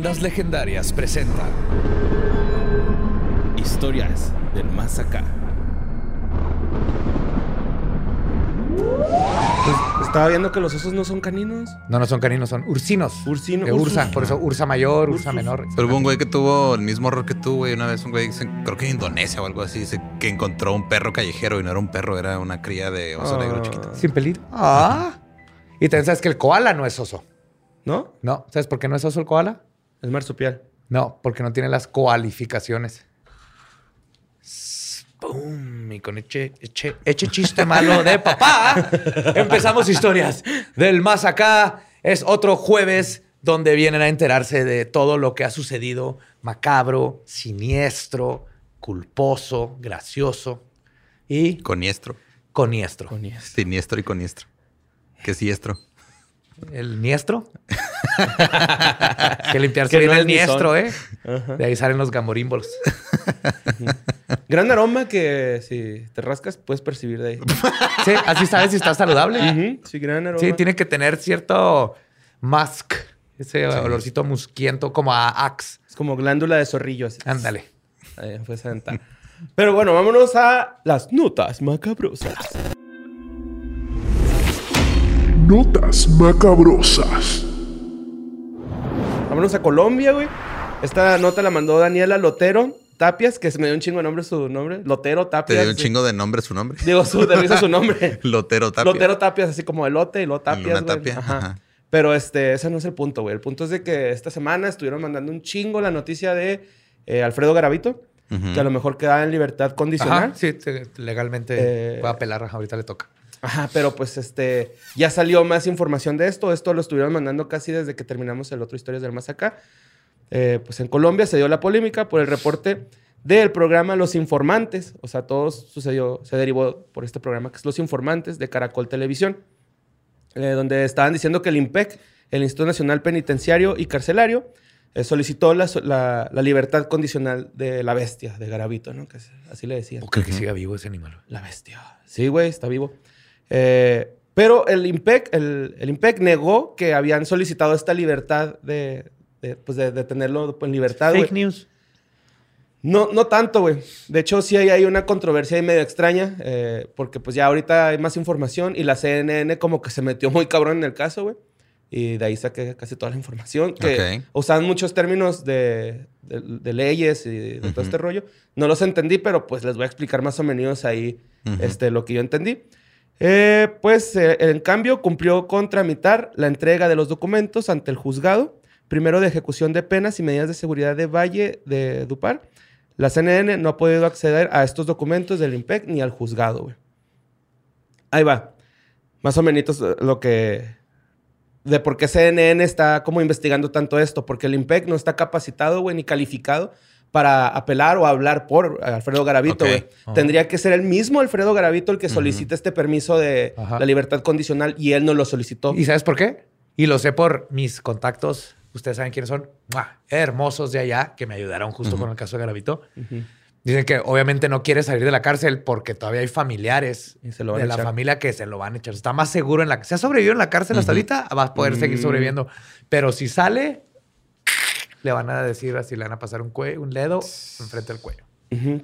Leyendas Legendarias presenta Historias del Más Acá. Estaba viendo que los osos no son caninos. No, no son caninos, son ursinos. Ursino- De ursa, ursus. por eso ursa mayor, ursa Ursus. menor. Pero hubo un güey que tuvo el mismo error que tú, güey. Una vez un güey, creo que en Indonesia o algo así, que encontró un perro callejero y no era un perro, era una cría de oso Ah. negro chiquito. Sin pelir. Ah. Y también sabes que el koala no es oso. ¿No? No, ¿sabes por qué no es oso el koala? Es marsupial. No, porque no tiene las coalificaciones. ¡Pum! Y con eche, eche, eche chiste malo de papá, empezamos historias del más acá. Es otro jueves donde vienen a enterarse de todo lo que ha sucedido macabro, siniestro, culposo, gracioso y Coniestro. coniestro. Siniestro y coniestro. ¿Qué siestro? ¿El niestro? que limpiarse Que bien no el es ni niestro. ¿eh? De ahí salen los gamorímbolos. Gran aroma que si te rascas puedes percibir de ahí. Sí, así sabes si está saludable. Sí, gran aroma. Sí, tiene que tener cierto musk, ese olorcito musquiento como a axe. Es como glándula de zorrillo. así. Ándale. Ahí fue sentar. Pero bueno, vámonos a las notas macabrosas. Notas macabrosas. Vámonos a Colombia, güey. Esta nota la mandó Daniela Lotero Tapias, que se me dio un chingo de nombre su nombre. Lotero Te Tapias. dio un chingo de nombre su nombre. Digo, su, de risa su nombre. Lotero Tapia. Lotero Tapias, así como elote y lo Tapias, güey. Tapia, Ajá. ajá. Pero este, ese no es el punto, güey. El punto es de que esta semana estuvieron mandando un chingo la noticia de eh, Alfredo Garavito, que a lo mejor queda en libertad condicional. Ajá, sí, legalmente Eh, puede apelar, ahorita le toca. Ajá, pero pues este, ya salió más información de esto. Esto lo estuvieron mandando casi desde que terminamos el otro Historias del Más Acá. Eh, pues en Colombia se dio la polémica por el reporte del programa Los Informantes. O sea, todo sucedió, se derivó por este programa que es Los Informantes de Caracol Televisión, eh, donde estaban diciendo que el IMPEC, el Instituto Nacional Penitenciario y Carcelario, eh, solicitó la, la- la libertad condicional de la bestia, de Garavito, ¿no? Que así le decían. ¿O cree que siga vivo ese animal? La bestia. Sí, güey, está vivo. Eh, pero el IMPEC, el, el IMPEC negó que habían solicitado esta libertad de, de, pues de, de tenerlo en libertad. Fake news. No, no tanto, güey. De hecho, sí hay, hay una controversia ahí medio extraña, eh, porque pues ya ahorita hay más información y la CNN como que se metió muy cabrón en el caso, güey. Y de ahí saqué casi toda la información. Que Ok. usaban muchos términos de, de- de leyes y de todo este rollo. No los entendí, pero pues les voy a explicar más o menos ahí Ujú. este, lo que yo entendí. Eh, pues, eh, en cambio, cumplió con tramitar la entrega de los documentos ante el juzgado, primero de ejecución de penas y medidas de seguridad de Valle de Dupar. La CNN no ha podido acceder a estos documentos del IMPEC ni al juzgado, güey. Ahí va. Más o menos lo que... De por qué CNN está como investigando tanto esto. Porque el IMPEC no está capacitado, güey, ni calificado para apelar o hablar por Alfredo Garavito, Ok. güey. Tendría que ser el mismo Alfredo Garavito el que solicite este permiso de Ajá. la libertad condicional y él no lo solicitó. ¿Y sabes por qué? Y lo sé por mis contactos. Ustedes saben quiénes son. ¡Mua! Hermosos de allá que me ayudaron justo con el caso de Garavito. Dicen que obviamente no quiere salir de la cárcel porque todavía hay familiares se lo de la familia que se lo van a echar. Está más seguro en la... Si ha sobrevivido en la cárcel hasta ahorita, va a poder seguir Mm. sobreviviendo. Pero si sale, le van a decir así, le van a pasar un, cue- un dedo enfrente del cuello.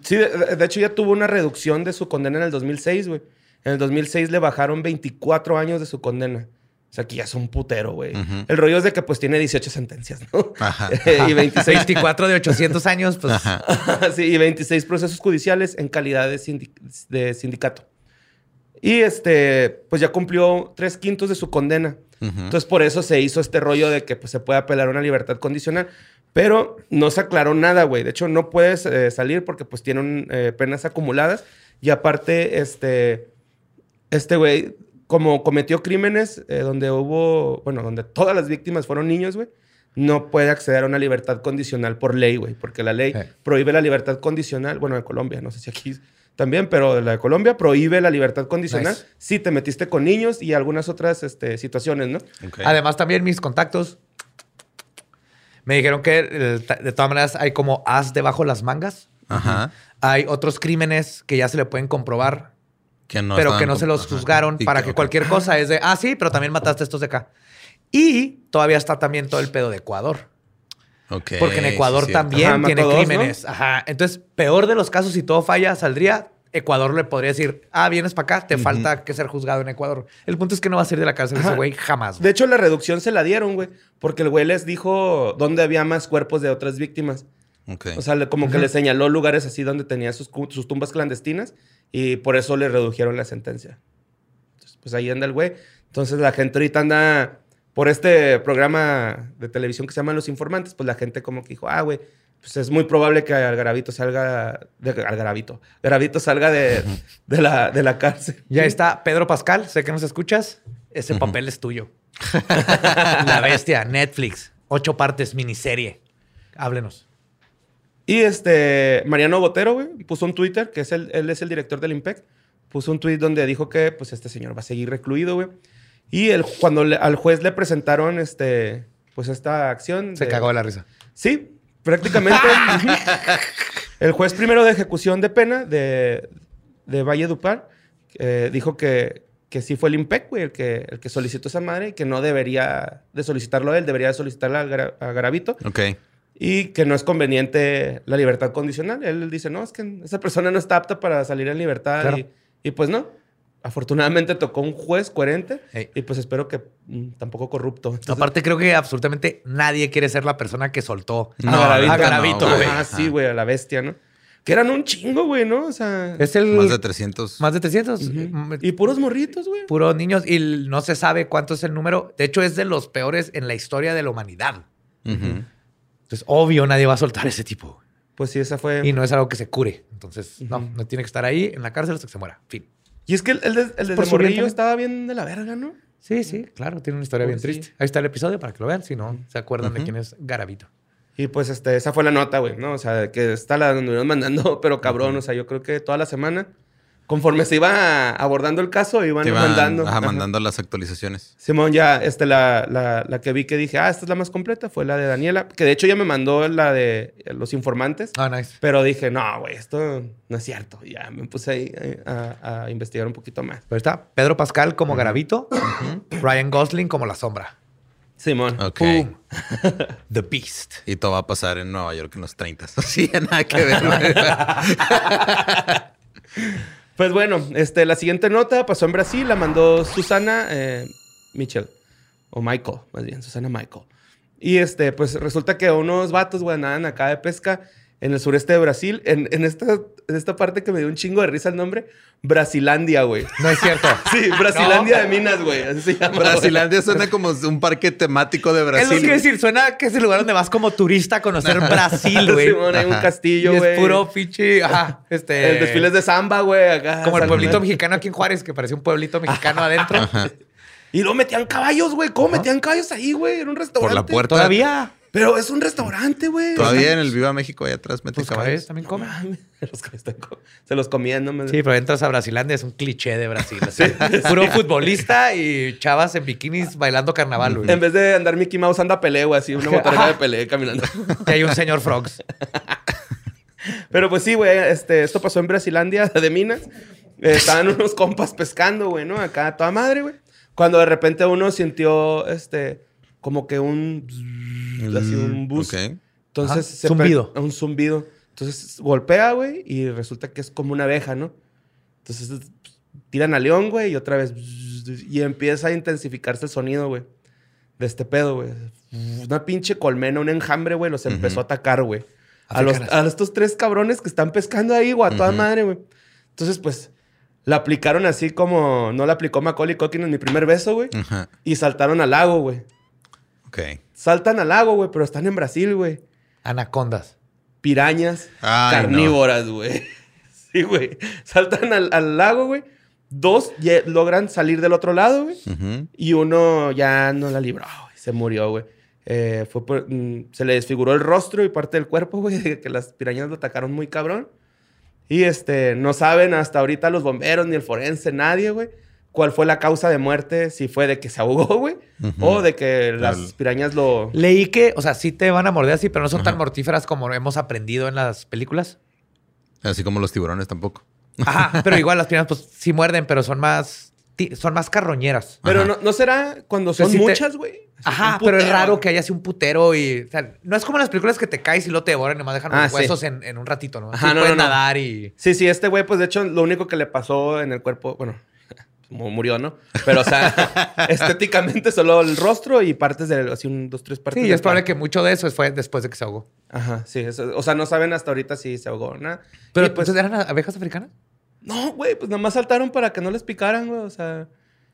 Sí, de, hecho ya tuvo una reducción de su condena en el 2006, güey. En el 2006 le bajaron 24 años de su condena. O sea, que ya es un putero, güey. El rollo es de que pues tiene 18 sentencias, ¿no? Ajá. y 26 24 de 800 años, pues... sí, y 26 procesos judiciales en calidad de sindicato. Y este, pues ya cumplió tres quintos de su condena. Ujú. Entonces, por eso se hizo este rollo de que pues, se puede apelar a una libertad condicional. Pero no se aclaró nada, güey. De hecho, no puedes eh, salir porque pues tienen eh, penas acumuladas. Y aparte, este, Este güey, como cometió crímenes eh, donde hubo, bueno, donde todas las víctimas fueron niños, güey, no puede acceder a una libertad condicional por ley, güey, porque la ley Sí. prohíbe la libertad condicional, bueno, de Colombia, no sé si aquí también, pero la de Colombia prohíbe la libertad condicional Nice. si te metiste con niños y algunas otras este, situaciones, ¿no? Además, también mis contactos me dijeron que de todas maneras hay como as debajo las mangas. Ajá. Hay otros crímenes que ya se le pueden comprobar, Que no pero que no se los juzgaron Y para que cualquier cosa es de, ah, sí, pero también mataste a estos de acá. Y todavía está también todo el pedo de Ecuador. Porque en Ecuador sí, también Ajá, tiene crímenes. Ajá. Entonces, peor de los casos, si todo falla, saldría. Ecuador le podría decir, ah, vienes para acá, te falta que ser juzgado en Ecuador. El punto es que no va a salir de la cárcel ese Ajá. güey jamás. De güey. hecho, la reducción se la dieron, güey, porque el güey les dijo dónde había más cuerpos de otras víctimas. Ok. O sea, como que le señaló lugares así donde tenía sus, tumbas clandestinas y por eso le redujeron la sentencia. Entonces, pues ahí anda el güey. Entonces la gente ahorita anda por este programa de televisión que se llama Los Informantes, pues la gente como que dijo, ah, güey, pues es muy probable que Algarabito salga, de, Algarabito, Garabito salga de, de la, de la cárcel. Ya está Pedro Pascal, sé que nos escuchas. Ese papel es tuyo. la bestia, Netflix. Ocho partes, miniserie. Háblenos. Y este, Mariano Botero, güey, puso un Twitter, que es el, él es el director del IMPEC, puso un tweet donde dijo que, pues, este señor va a seguir recluido, güey. Y el, cuando le- al juez le presentaron, este, pues, esta acción... Se de- cagó de la risa. Sí, prácticamente. El juez primero de ejecución de pena de, de Valle Dupar eh, dijo que, que sí fue el IMPEC, güey, el que, el que solicitó esa madre y que no debería de solicitarlo él, debería de solicitarla a, Gara- a Garavito Ok. y que no es conveniente la libertad condicional. Él dice, no, es que esa persona no está apta para salir en libertad. Claro. Y, y pues no. Afortunadamente tocó un juez coherente y pues espero que mm, tampoco corrupto. Entonces, Aparte, creo que absolutamente nadie quiere ser la persona que soltó No, a Garavito, a Garavito, no, güey. Ah, sí, güey, a la bestia, ¿no? Que eran un chingo, güey, ¿no? O sea, Es el Más de 300. más de 300. ujú. Mm, y puros morritos, güey. Puros niños. Y no se sabe cuánto es el número. De hecho, es de los peores en la historia de la humanidad. Entonces, obvio, nadie va a soltar ese tipo. Pues sí, esa fue. Y no es algo que se cure. Entonces, no, no tiene que estar ahí en la cárcel hasta que se muera. Fin. Y es que el, el, de- el Por de su bien Morrillo estaba bien de la verga, ¿no? Sí, sí, claro. Tiene una historia bien Pobrecillo. triste. Ahí está el episodio para que lo vean. Si no, se acuerdan de quién es Garavito. Y pues este, esa fue la nota, güey, ¿no? O sea, que está la nos mandando, pero cabrón, o sea, yo creo que toda la semana, conforme se iba abordando el caso, iban mandando. ajá, Ajá. mandando las actualizaciones. Simón, ya, este, la, la, la que vi que dije, ah, esta es la más completa, fue la de Daniela, que de hecho ya me mandó la de los informantes, Ah, nice. pero dije, no, güey, esto no es cierto. Y Ya me puse ahí eh, a, a investigar un poquito más. Pero está Pedro Pascal como Garavito, Ryan Gosling como la sombra. Simón. Ok. Pum. The Beast. Y todo va a pasar en Nueva York en los 30. Sí, nada que ver. Pues bueno, este, la siguiente nota pasó en Brasil, la mandó Susana eh, Mitchell. O Michael, más bien, Susana Michael. Y este, pues resulta que unos vatos, güey, andaban acá de pesca en el sureste de Brasil, en, en esta, en esta parte que me dio un chingo de risa el nombre, Brasilandia, güey. No es cierto. Sí, Brasilandia de Minas, güey. Así se llama. güey. Brasilandia suena como un parque temático de Es lo que Brasil. quiero decir. Suena que es el lugar donde vas como turista a conocer Brasil, güey. Simón, hay un castillo, y güey. es puro pinche. Ajá. Este. El desfile es de samba, güey, acá. Como el pueblito mexicano aquí en Juárez, que parecía un pueblito mexicano adentro. Y luego metían caballos, güey. ¿Cómo metían caballos ahí, güey? Era un restaurante. Por la puerta. Todavía. Pero es un restaurante, güey. Todavía en el Viva México, allá atrás, mete Pues caballos. caballos también comen. Los que están co- se los comían, ¿no? Me- Sí, pero entras a Brasilandia, es un cliché de Brasil. así. Puro futbolista y chavas en bikinis bailando carnaval, güey. En vez de andar Mickey Mouse, anda pelea, güey, así, una motorera de pelea caminando. Y hay un señor Frogs. Pero pues sí, güey, este, esto pasó en Brasilandia de Minas. Eh, estaban unos compas pescando, güey, ¿no? Acá a toda madre, güey. Cuando de repente uno sintió, este, como que un... así un bus. Mm, Ok. Entonces... Ajá, se zumbido. Un zumbido. Entonces golpea, güey, y resulta que es como una abeja, ¿no? Entonces tiran a León, güey, y otra vez... Y empieza a intensificarse el sonido, güey. De este pedo, güey. Una pinche colmena, un enjambre, güey, los empezó a atacar, güey. A, los, a estos tres cabrones que están pescando ahí, güey, a toda madre, güey. Entonces, pues, la aplicaron así como no la aplicó Macaulay Culkin en mi primer beso, güey. Ajá. Y saltaron al lago, güey. Ok. Saltan al lago, güey, pero están en Brasil, güey. Anacondas. Pirañas Ay, carnívoras, güey. Sí, güey. Saltan al, al lago, güey. Dos logran salir del otro lado, güey. Y uno ya no la libró, güey. Se murió, güey. Eh, fue por- mm, se le desfiguró el rostro y parte del cuerpo, güey, de que las pirañas lo atacaron muy cabrón. Y este, no saben hasta ahorita los bomberos, ni el forense, nadie, güey, cuál fue la causa de muerte, si fue de que se ahogó, güey, o de que las Claro. pirañas lo... Leí que, o sea, sí te van a morder así, pero no son tan mortíferas como hemos aprendido en las películas. Así como los tiburones tampoco. Ajá, pero igual las pirañas, pues sí muerden, pero son más, son más carroñeras. Pero no, ¿no será cuando Pero son muchas, güey? Ajá, pero es raro que haya así un putero y. O sea, no es como en las películas que te caes y lo te devoran y nomás dejan Ah, los sí. huesos en, en un ratito, ¿no? Ajá, Sí no, no. nadar y. Sí, sí, este güey, pues de hecho, lo único que le pasó en el cuerpo, bueno, murió, ¿no? Pero, o sea, estéticamente solo el rostro y partes de, así, un, dos, tres partes Sí, y es probable que mucho de eso fue después de que se ahogó. Ajá, sí. eso- o sea, no saben hasta ahorita si se ahogó o nada. Pero, Y, pues, ¿entonces eran abejas africanas? no, güey, pues nada más saltaron para que no les picaran, güey. O sea,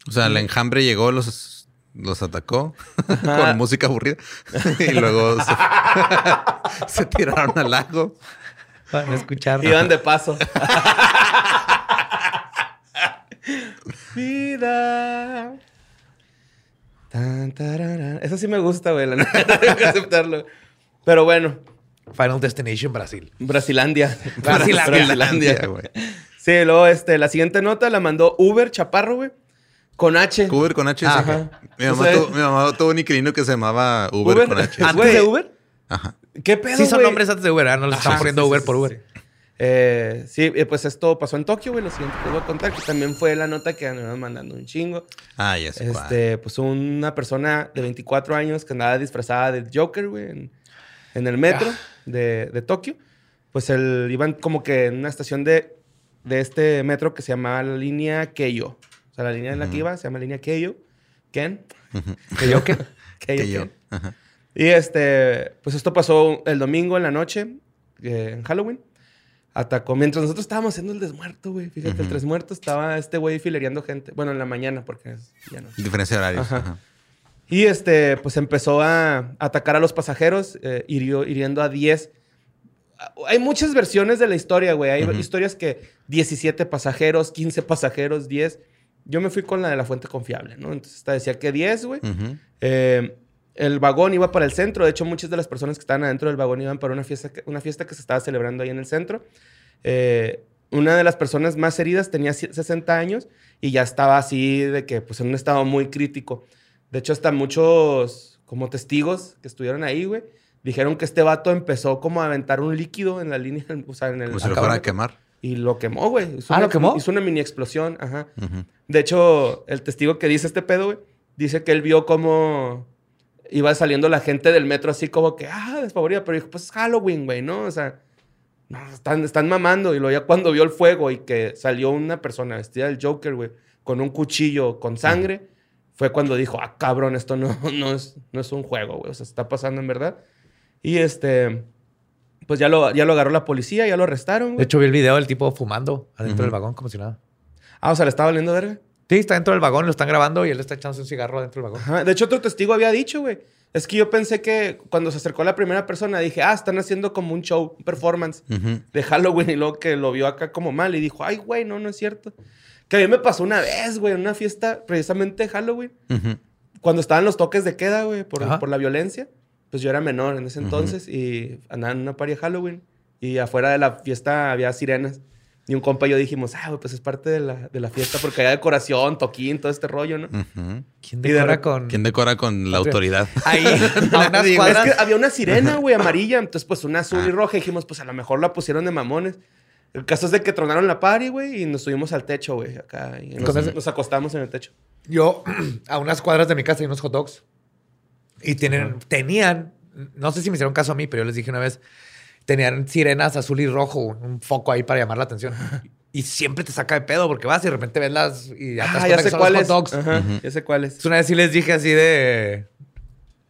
O sea, el enjambre llegó, los, los atacó con música aburrida y luego se, se tiraron al lago. Para escuchar. iban de paso. Vida. Tan, tararán. Eso sí me gusta, güey. La neta, tengo que aceptarlo. Pero bueno, Final Destination Brasil. Brasilandia. Brasilandia. Brasilandia. güey. Sí, luego este, la siguiente nota la mandó Uber Chaparro, güey. Con H. Uber con H. Ajá. sí. Mi mamá, O sea, tuvo, mi mamá tuvo un inquilino que se llamaba Uber, Uber. con H. ¿Antes de Uber? Ajá. ¿Qué pedo, Sí, son güey? nombres antes de Uber, ¿ah? No les están poniendo sí, Uber sí, por sí, Uber. Sí. Eh, sí, eh, pues esto pasó en Tokio, güey. Lo siguiente que voy a contar, que también fue la nota que andaban mandando un chingo. Ah, ya sé cuál. Este, pues una persona de 24 años que andaba disfrazada de Joker, güey, en, en el metro Ah. de, de Tokio. Pues él, iban como que en una estación de, de este metro que se llamaba la línea Keio. O sea, la línea en la que iba se llama línea Keio. Ken. ¿Que yo qué? Keio. Ken. Ajá. Y este, pues esto pasó el domingo en la noche, eh, en Halloween. Atacó. Mientras nosotros estábamos haciendo el desmuerto, güey. Fíjate, el Ujú. desmuerto estaba este güey filereando gente. Bueno, en la mañana, porque es- ya no. Diferencia de horarios. Ajá. Ajá. Y este, pues empezó a atacar a los pasajeros, eh, hirió- hiriendo a 10. Ah, Hay muchas versiones de la historia, güey. Hay Ujú. historias que 17 pasajeros, 15 pasajeros, 10. Yo me fui con la de la fuente confiable, ¿no? Entonces esta decía que 10, güey. Ujú. Eh, el vagón iba para el centro. De hecho, muchas de las personas que estaban adentro del vagón iban para una fiesta que, una fiesta que se estaba celebrando ahí en el centro. Eh, una de las personas más heridas tenía ci- 60 años y ya estaba así de que, pues, en un estado muy crítico. De hecho, hasta muchos, como testigos que estuvieron ahí, güey, dijeron que este vato empezó como a aventar un líquido en la línea, o sea, en el... Como si lo fuera a quemar. Y lo quemó, güey. Hizo Ah, una- ¿lo quemó? Hizo una mini explosión, ajá. De hecho, el testigo que dice este pedo, güey, dice que él vio cómo iba saliendo la gente del metro así como que, ah, desfavorida, pero dijo, pues es Halloween, güey, ¿no? O sea, no, están, están mamando. Y luego ya cuando vio el fuego y que salió una persona vestida del Joker, güey, con un cuchillo con sangre, fue cuando dijo, ah, cabrón, esto no, no, es, no es un juego, güey, o sea, está pasando en verdad. Y este, pues ya lo, ya lo agarró la policía, ya lo arrestaron, De hecho, vi el video del tipo fumando adentro del vagón, como si nada. Ah, o sea, le estaba valiendo verga. Sí, está dentro del vagón, lo están grabando y él está echándose un cigarro dentro del vagón. Ajá. De hecho, otro testigo había dicho, güey. Es que yo pensé que cuando se acercó la primera persona, dije, ah, están haciendo como un show, un performance de Halloween. Y luego que lo vio acá como mal y dijo, ay, güey, no, no es cierto. Que a mí me pasó una vez, güey, en una fiesta precisamente de Halloween, cuando estaban los toques de queda, güey, por, la violencia. Pues yo era menor en ese entonces y andaba en una party de Halloween. Y afuera de la fiesta había sirenas. Y un compa y yo dijimos, ah, güey, pues es parte de la, de la fiesta porque había decoración, toquín, todo este rollo, ¿no? ¿Quién de decora con...? ¿Quién decora con la autoridad? Ahí, a unas Digo, cuadras... Es que había una sirena, güey, amarilla. Entonces, pues una azul y roja. Y dijimos, pues a lo mejor la pusieron de mamones. El caso es de que tronaron la party, güey, y nos subimos al techo, güey, acá. Y nos, Entonces- nos acostamos en el techo. Yo, a unas cuadras de mi casa hay unos hot dogs. Y tienen, tenían, no sé si me hicieron caso a mí, pero yo les dije una vez, tenían sirenas azul y rojo, un foco ahí para llamar la atención. Y siempre te saca de pedo porque vas y de repente ves las y ya te das Ah, ya sé son cuál los es. hot dogs. Ajá, Ujú. ya sé cuál es. Entonces, una vez sí les dije así de,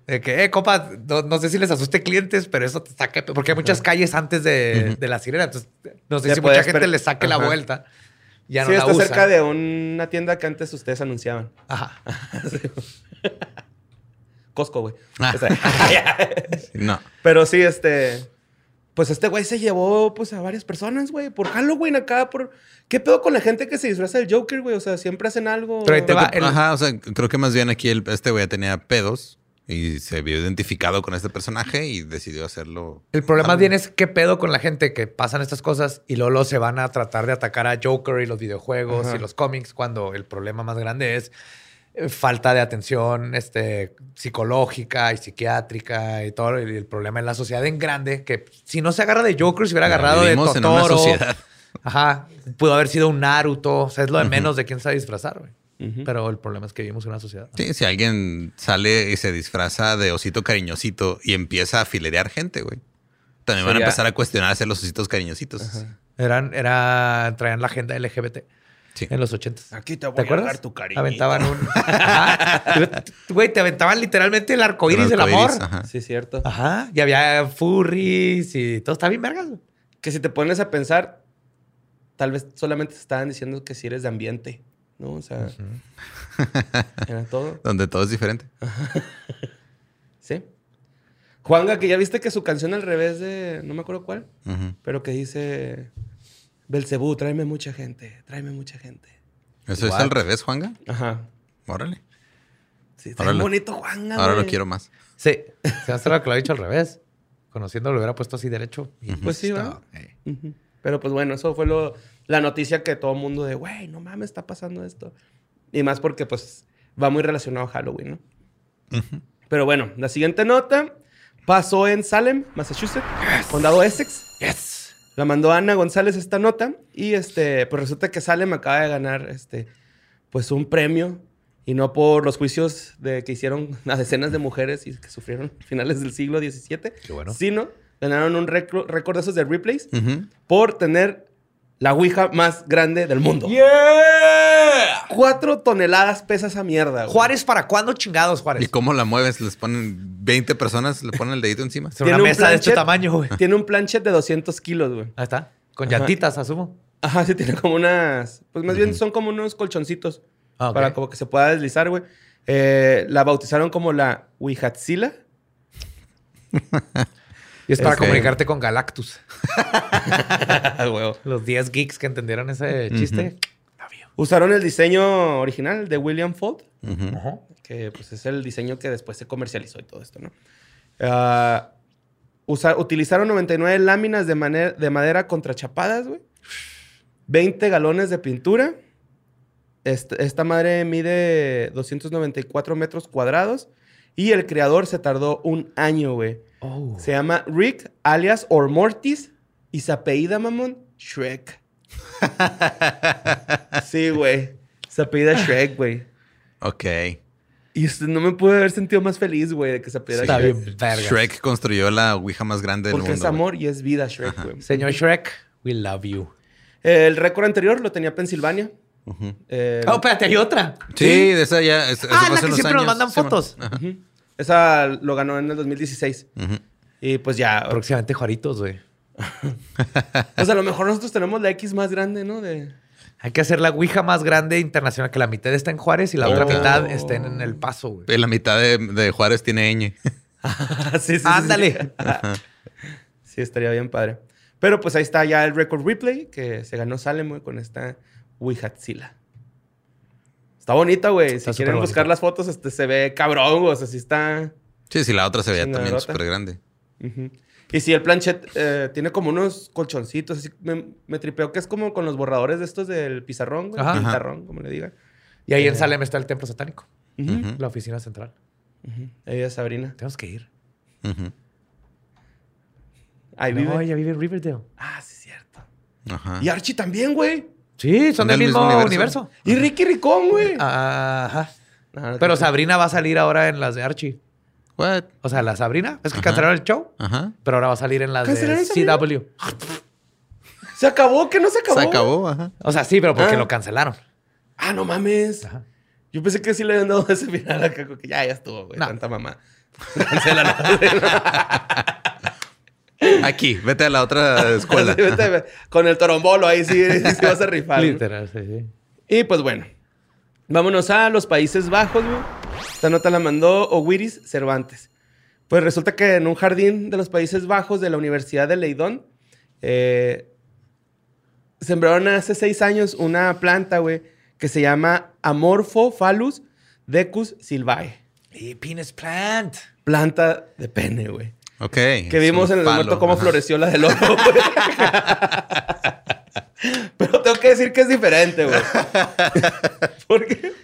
de que, eh, compa, no, no sé si les asuste clientes, pero eso te saca de pedo. Porque hay muchas calles antes de, de la sirena. Entonces, no sé Ya si mucha gente le saque la vuelta. Ya sí, no la está usa. cerca de una tienda que antes ustedes anunciaban. Ajá. Costco, güey. Ah. O sea, No. Pero sí, este... Pues este güey se llevó pues a varias personas, güey, por Halloween acá, por... ¿Qué pedo con la gente que se disfraza del Joker, güey? O sea, siempre hacen algo... Pero ahí te va. el- Ajá, o sea, creo que más bien aquí el- este güey tenía pedos y se vio identificado con este personaje y decidió hacerlo. El problema más bien es qué pedo con la gente que pasan estas cosas y luego, se van a tratar de atacar a Joker y los videojuegos Ajá. y los cómics cuando el problema más grande es falta de atención este, psicológica y psiquiátrica y todo. Y el problema en la sociedad en grande, que si no se agarra de Joker, se hubiera agarrado de Vivimos en una Totoro. sociedad. Ajá. Pudo haber sido un Naruto. O sea, es lo de menos de quién sabe disfrazar, güey. Pero el problema es que vivimos en una sociedad. Sí, si alguien sale y se disfraza de osito cariñosito y empieza a filerear gente, güey. También van a empezar a cuestionarse los ositos cariñositos. Eran, era, traían la agenda LGBT Sí. en los ochentas. Aquí te voy ¿Te a acuerdas? dar tu cariño. Aventaban un. Güey, te aventaban literalmente el arco iris El del amor. ajá. Sí, es cierto. Ajá. Y había furries y todo. Está bien, vergas. güey. Que si te pones a pensar, tal vez solamente te estaban diciendo que si eres de ambiente, ¿no? O sea, era todo. Donde todo es diferente. Sí. Juanga, que ya viste que su canción al revés de, no me acuerdo cuál, pero que dice, Belcebú, tráeme mucha gente, tráeme mucha gente. Eso es What? al revés, Juanga. Ajá. Órale. Sí, está Órale. bonito Juanga, Ahora lo quiero más. Sí. Se hace lo que lo ha dicho al revés. Conociendo lo hubiera puesto así derecho. Y Pues sí, ¿verdad? eh. Pero pues bueno, eso fue lo, la noticia que todo el mundo de, güey, no mames, está pasando esto. Y más porque pues va muy relacionado a Halloween, ¿no? Pero bueno, la siguiente nota pasó en Salem, Massachusetts, condado Essex. Yes. La mandó Ana González esta nota y este, pues resulta que Salem acaba de ganar este, pues un premio y no por los juicios de que hicieron a decenas de mujeres y que sufrieron finales del siglo XVII, bueno. sino ganaron un récord de esos de replays por tener la Ouija más grande del mundo. ¡Yeah! Cuatro toneladas pesa esa mierda. güey. Juárez, ¿para cuándo chingados, Juárez? ¿Y cómo la mueves? Les ponen 20 personas, le ponen el dedito encima. Es una un mesa de este tamaño, güey. Tiene un planchet de 200 kilos, güey. Ahí está. Con Ajá. llantitas, asumo. Ajá, sí, tiene como unas. Pues más bien son como unos colchoncitos. Ah. Para como que se pueda deslizar, güey. Eh, la bautizaron como la Wihatzila. Y es para comunicarte con Galactus. Los 10 geeks que entendieron ese chiste. Usaron el diseño original de William Fold, que pues es el diseño que después se comercializó y todo esto, ¿no? Ah, usa- utilizaron 99 láminas de, de madera contrachapadas, güey. 20 galones de pintura. Este- esta madre mide 294 metros cuadrados. Y el creador se tardó un año, güey. Oh. Se llama Rick, alias Or Mortis. Y se apellida, mamón, Shrek. sí, güey. Se apellida Shrek, güey. Ok. Y no me pude haber sentido más feliz, güey, de que se apellida Shrek. bien, verga. Shrek construyó la ouija más grande del Porque mundo. es amor y es vida, Shrek, güey. Señor Shrek, we love you. El récord anterior lo tenía Pensilvania. Eh, Oh, espérate, hay otra. Sí, de esa ya. es- eso Ah, la que siempre nos mandan Sí, man. fotos. Ajá. Esa lo ganó en el 2016. Ujú. Y pues ya. Próximamente Juaritos, güey. Pues a lo mejor nosotros tenemos la X más grande, ¿no? De... Hay que hacer la Ouija más grande internacional, que la mitad está en Juárez y la otra Oh. mitad está en, en El Paso, güey. La mitad de, de Juárez tiene ñ. sí, sí, sí, Ándale. Sí. Sí, estaría bien padre. Pero pues ahí está ya el record replay que se ganó Salem, güey, con esta Wihatzila. Está bonita, güey. Si quieren buscar bonita. las fotos, este, se ve cabrón, güey. O sea, sí está... Sí, sí, la otra se veía también súper grande. Y si el planchet eh, tiene como unos colchoncitos, así me, me tripeo que es como con los borradores de estos del pizarrón, güey. Ajá. Pizarrón, como le digan. Y ahí en Salem está el templo satánico. Ujú. la oficina central. Ujú. Ella es Sabrina. Tenemos que ir. Ahí vive. No, ella vive en Riverdale. Ah, sí, es cierto. Ajá. Y Archie también, güey. Sí, son Del mismo, mismo universo. Y Ricky Ricón, güey. Ajá. Pero. Sabrina va a salir ahora en las de Archie. What? O sea, la Sabrina. Es que Ajá. cancelaron el show, Ajá. pero ahora va a salir en las de. CW. ¿Se acabó? ¿Que no se acabó? Se acabó, ajá. O sea, sí, pero porque Ah. lo cancelaron. Ah, no mames. Ajá. Yo pensé que sí le habían dado ese final acá, que ya, ya estuvo, güey. No. Tanta mamá. Cancélala. Aquí, vete a la otra escuela. Sí, vete, ve- Con el torombolo ahí sí, sí vas a rifar. Literal, sí, sí. Y pues bueno, vámonos a los Países Bajos, güey. Esta nota la mandó Owiris Cervantes. Pues resulta que en un jardín de los Países Bajos de la Universidad de Leidón, eh, sembraron hace seis años una planta, güey, que se llama Amorphophallus decus silvae. Y penis plant. Planta de pene, güey. Ok. Que vimos en el momento cómo floreció la del oro, güey. Pero tengo que decir que es diferente, güey. Porque,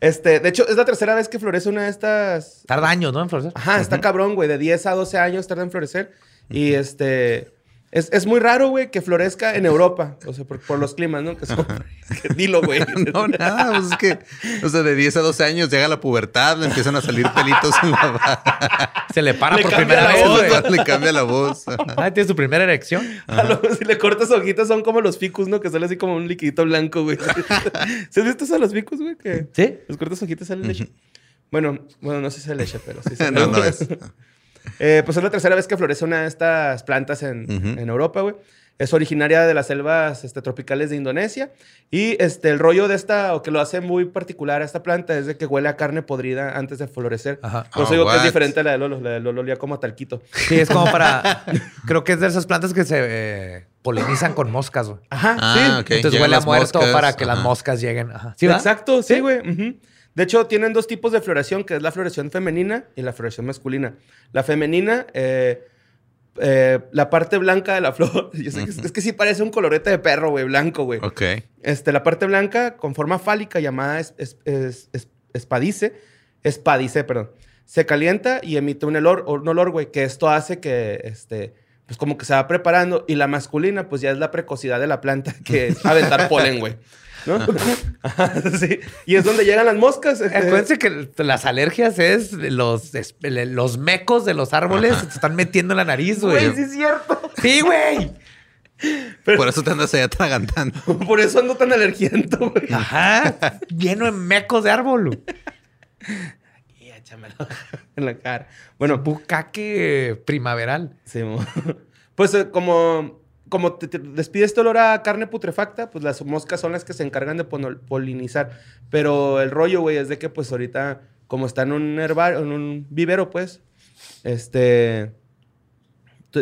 este, de hecho, es la tercera vez que florece una de estas. Tarda años, ¿no? En florecer. Ajá, está cabrón, güey. De 10 a 12 años tarda en florecer. Y este. Es, es muy raro, güey, que florezca en Europa. O sea, por, por los climas, ¿no? Que son. dilo, güey. No, nada, pues es que, o sea, de 10 a 12 años llega la pubertad, le empiezan a salir pelitos en la Se le para Le por primera vez, voz, le cambia la voz. Ah, tiene su primera erección. A lo- si le cortas hojitas, son como los ficus, ¿no? Que sale así como un liquidito blanco, güey. ¿Sí has visto eso de los ficus, güey? Que ¿Sí? los cortas hojitas sale leche. Bueno, bueno, no sé si sale leche, pero sí sale. No, no es. Eh, pues es la tercera vez que florece una de estas plantas en, Europa, güey. Es originaria de las selvas este, tropicales de Indonesia. Y este, el rollo de esta, o que lo hace muy particular a esta planta, es de que huele a carne podrida antes de florecer. Ajá. Por eso Oh, digo que es diferente a la de Lolo. La de Lolo olía como a talquito. Sí, es como para. Creo que es de esas plantas que se eh, polinizan con moscas, güey. Ajá, Ah, sí. Entonces Llegan huele a muerto moscas, para que las moscas lleguen. Ajá. ¿Sí? Exacto, sí, güey. ujú. De hecho, tienen dos tipos de floración, que es la floración femenina y la floración masculina. La femenina, eh, eh, la parte blanca de la flor, yo sé que es, es que sí parece un colorete de perro, güey, blanco, güey. Ok. Este, la parte blanca con forma fálica llamada es- es- es- es- espadice, espadice, perdón, se calienta y emite un olor, un olor, güey, que esto hace que, este, pues como que se va preparando. Y la masculina, pues ya es la precocidad de la planta, que es aventar polen, güey. ¿No? Sí. Y es donde llegan las moscas. este. Acuérdense que las alergias es los, es- los mecos de los árboles se te están metiendo en la nariz, güey. Güey, sí es cierto. Sí, güey. Por eso te andas ahí atragantando. Por eso ando tan alergiento, güey. Ajá. Lleno de mecos de árbol. Échamelo en la cara. Bueno, Bucaque primaveral. Sí, pues eh, como, como te, te despide este olor a carne putrefacta, pues las moscas son las que se encargan de polinizar. Pero el rollo, güey, es de que pues ahorita, como está en un herbario, en un vivero, pues, este,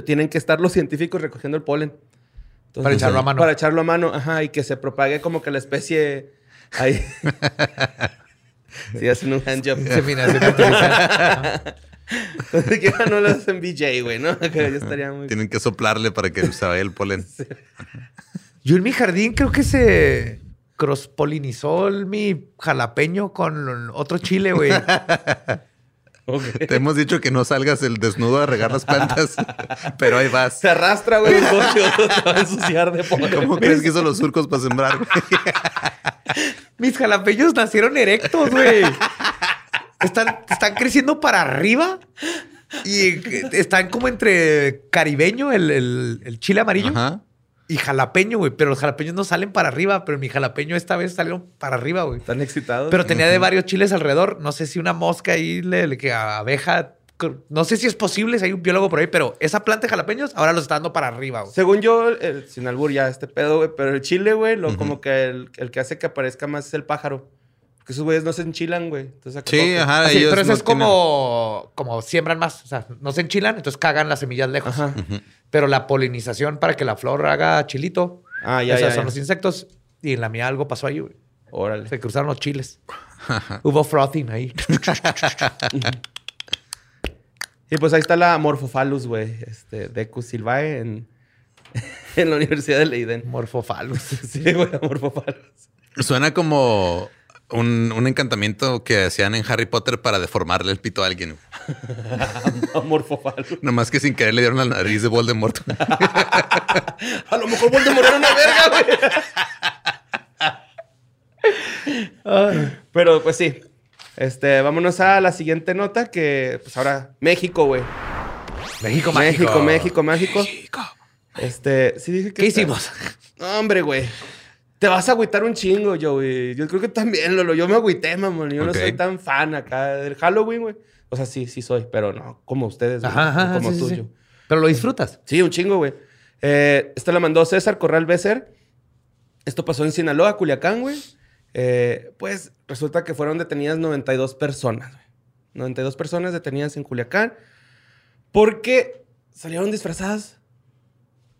tienen que estar los científicos recogiendo el polen. Entonces, Para echarlo a mano. Para echarlo a mano, ajá, y que se propague como que la especie ahí. sí, hacen un handjob. Inseminación artificial. que ya no lo hacen BJ, güey, ¿no? Que ya estaría muy... Tienen que soplarle para que se vaya el polen. Yo en mi jardín creo que se cross-polinizó el- mi jalapeño con otro chile, güey. Te hemos dicho que no salgas el desnudo a regar las plantas, pero ahí vas. Se arrastra, güey, el coche, te va a ensuciar de polen. ¿Cómo crees que hizo los surcos para sembrar? güey? Mis jalapeños nacieron erectos, güey. Están, están creciendo para arriba y están como entre caribeño, el, el- el chile amarillo, Ajá. Y jalapeño, güey. Pero los jalapeños no salen para arriba, pero mi jalapeño esta vez salieron para arriba, güey. Están excitados. Pero tenía de varios chiles alrededor. No sé si una mosca ahí, le, le- que abeja. No sé si es posible, si hay un biólogo por ahí, pero esa planta de jalapeños ahora los está dando para arriba, güey. Según yo, el- sin albur ya este pedo, güey, pero el chile, güey, lo, como que el, el que hace que aparezca más es el pájaro. Porque esos güeyes no se enchilan, güey. Entonces, Sí, que- ajá. Así, ellos pero eso no es como, como siembran más. O sea, no se enchilan, entonces cagan las semillas lejos. Ajá. Pero la polinización para que la flor haga chilito, Ah, ya, esas ya, son ya. los insectos. Y en la mía algo pasó ahí, güey. Órale. Se cruzaron los chiles. Hubo frothing ahí. Y pues ahí está la Morphophallus, güey, este, Decus silvae en, en la Universidad de Leiden. Morfofalus. Sí, güey. Suena como un, un encantamiento que hacían en Harry Potter para deformarle el pito a alguien. Morphophallus. Nomás que sin querer le dieron la nariz de Voldemort. A lo mejor Voldemort era una verga, güey. Pero pues sí. Este, vámonos a la siguiente nota que pues ahora México, güey. México, México, México, México. Este, sí dije que ¿Qué está- hicimos? No, hombre, güey. Te vas a agüitar un chingo, yo, güey. Yo creo que también, Lolo. Yo me agüité, mamón. Yo no soy tan fan acá del Halloween, güey. O sea, sí, sí soy, pero no como ustedes, güey. Ajá, ajá, como sí, sí, tú, sí. yo. Pero lo disfrutas. Sí, un chingo, güey. Eh, esta la mandó César Corral Becer. Esto pasó en Sinaloa, Culiacán, güey. Eh, pues resulta que fueron detenidas 92 personas, güey. 92 personas detenidas en Culiacán. Porque salieron disfrazadas.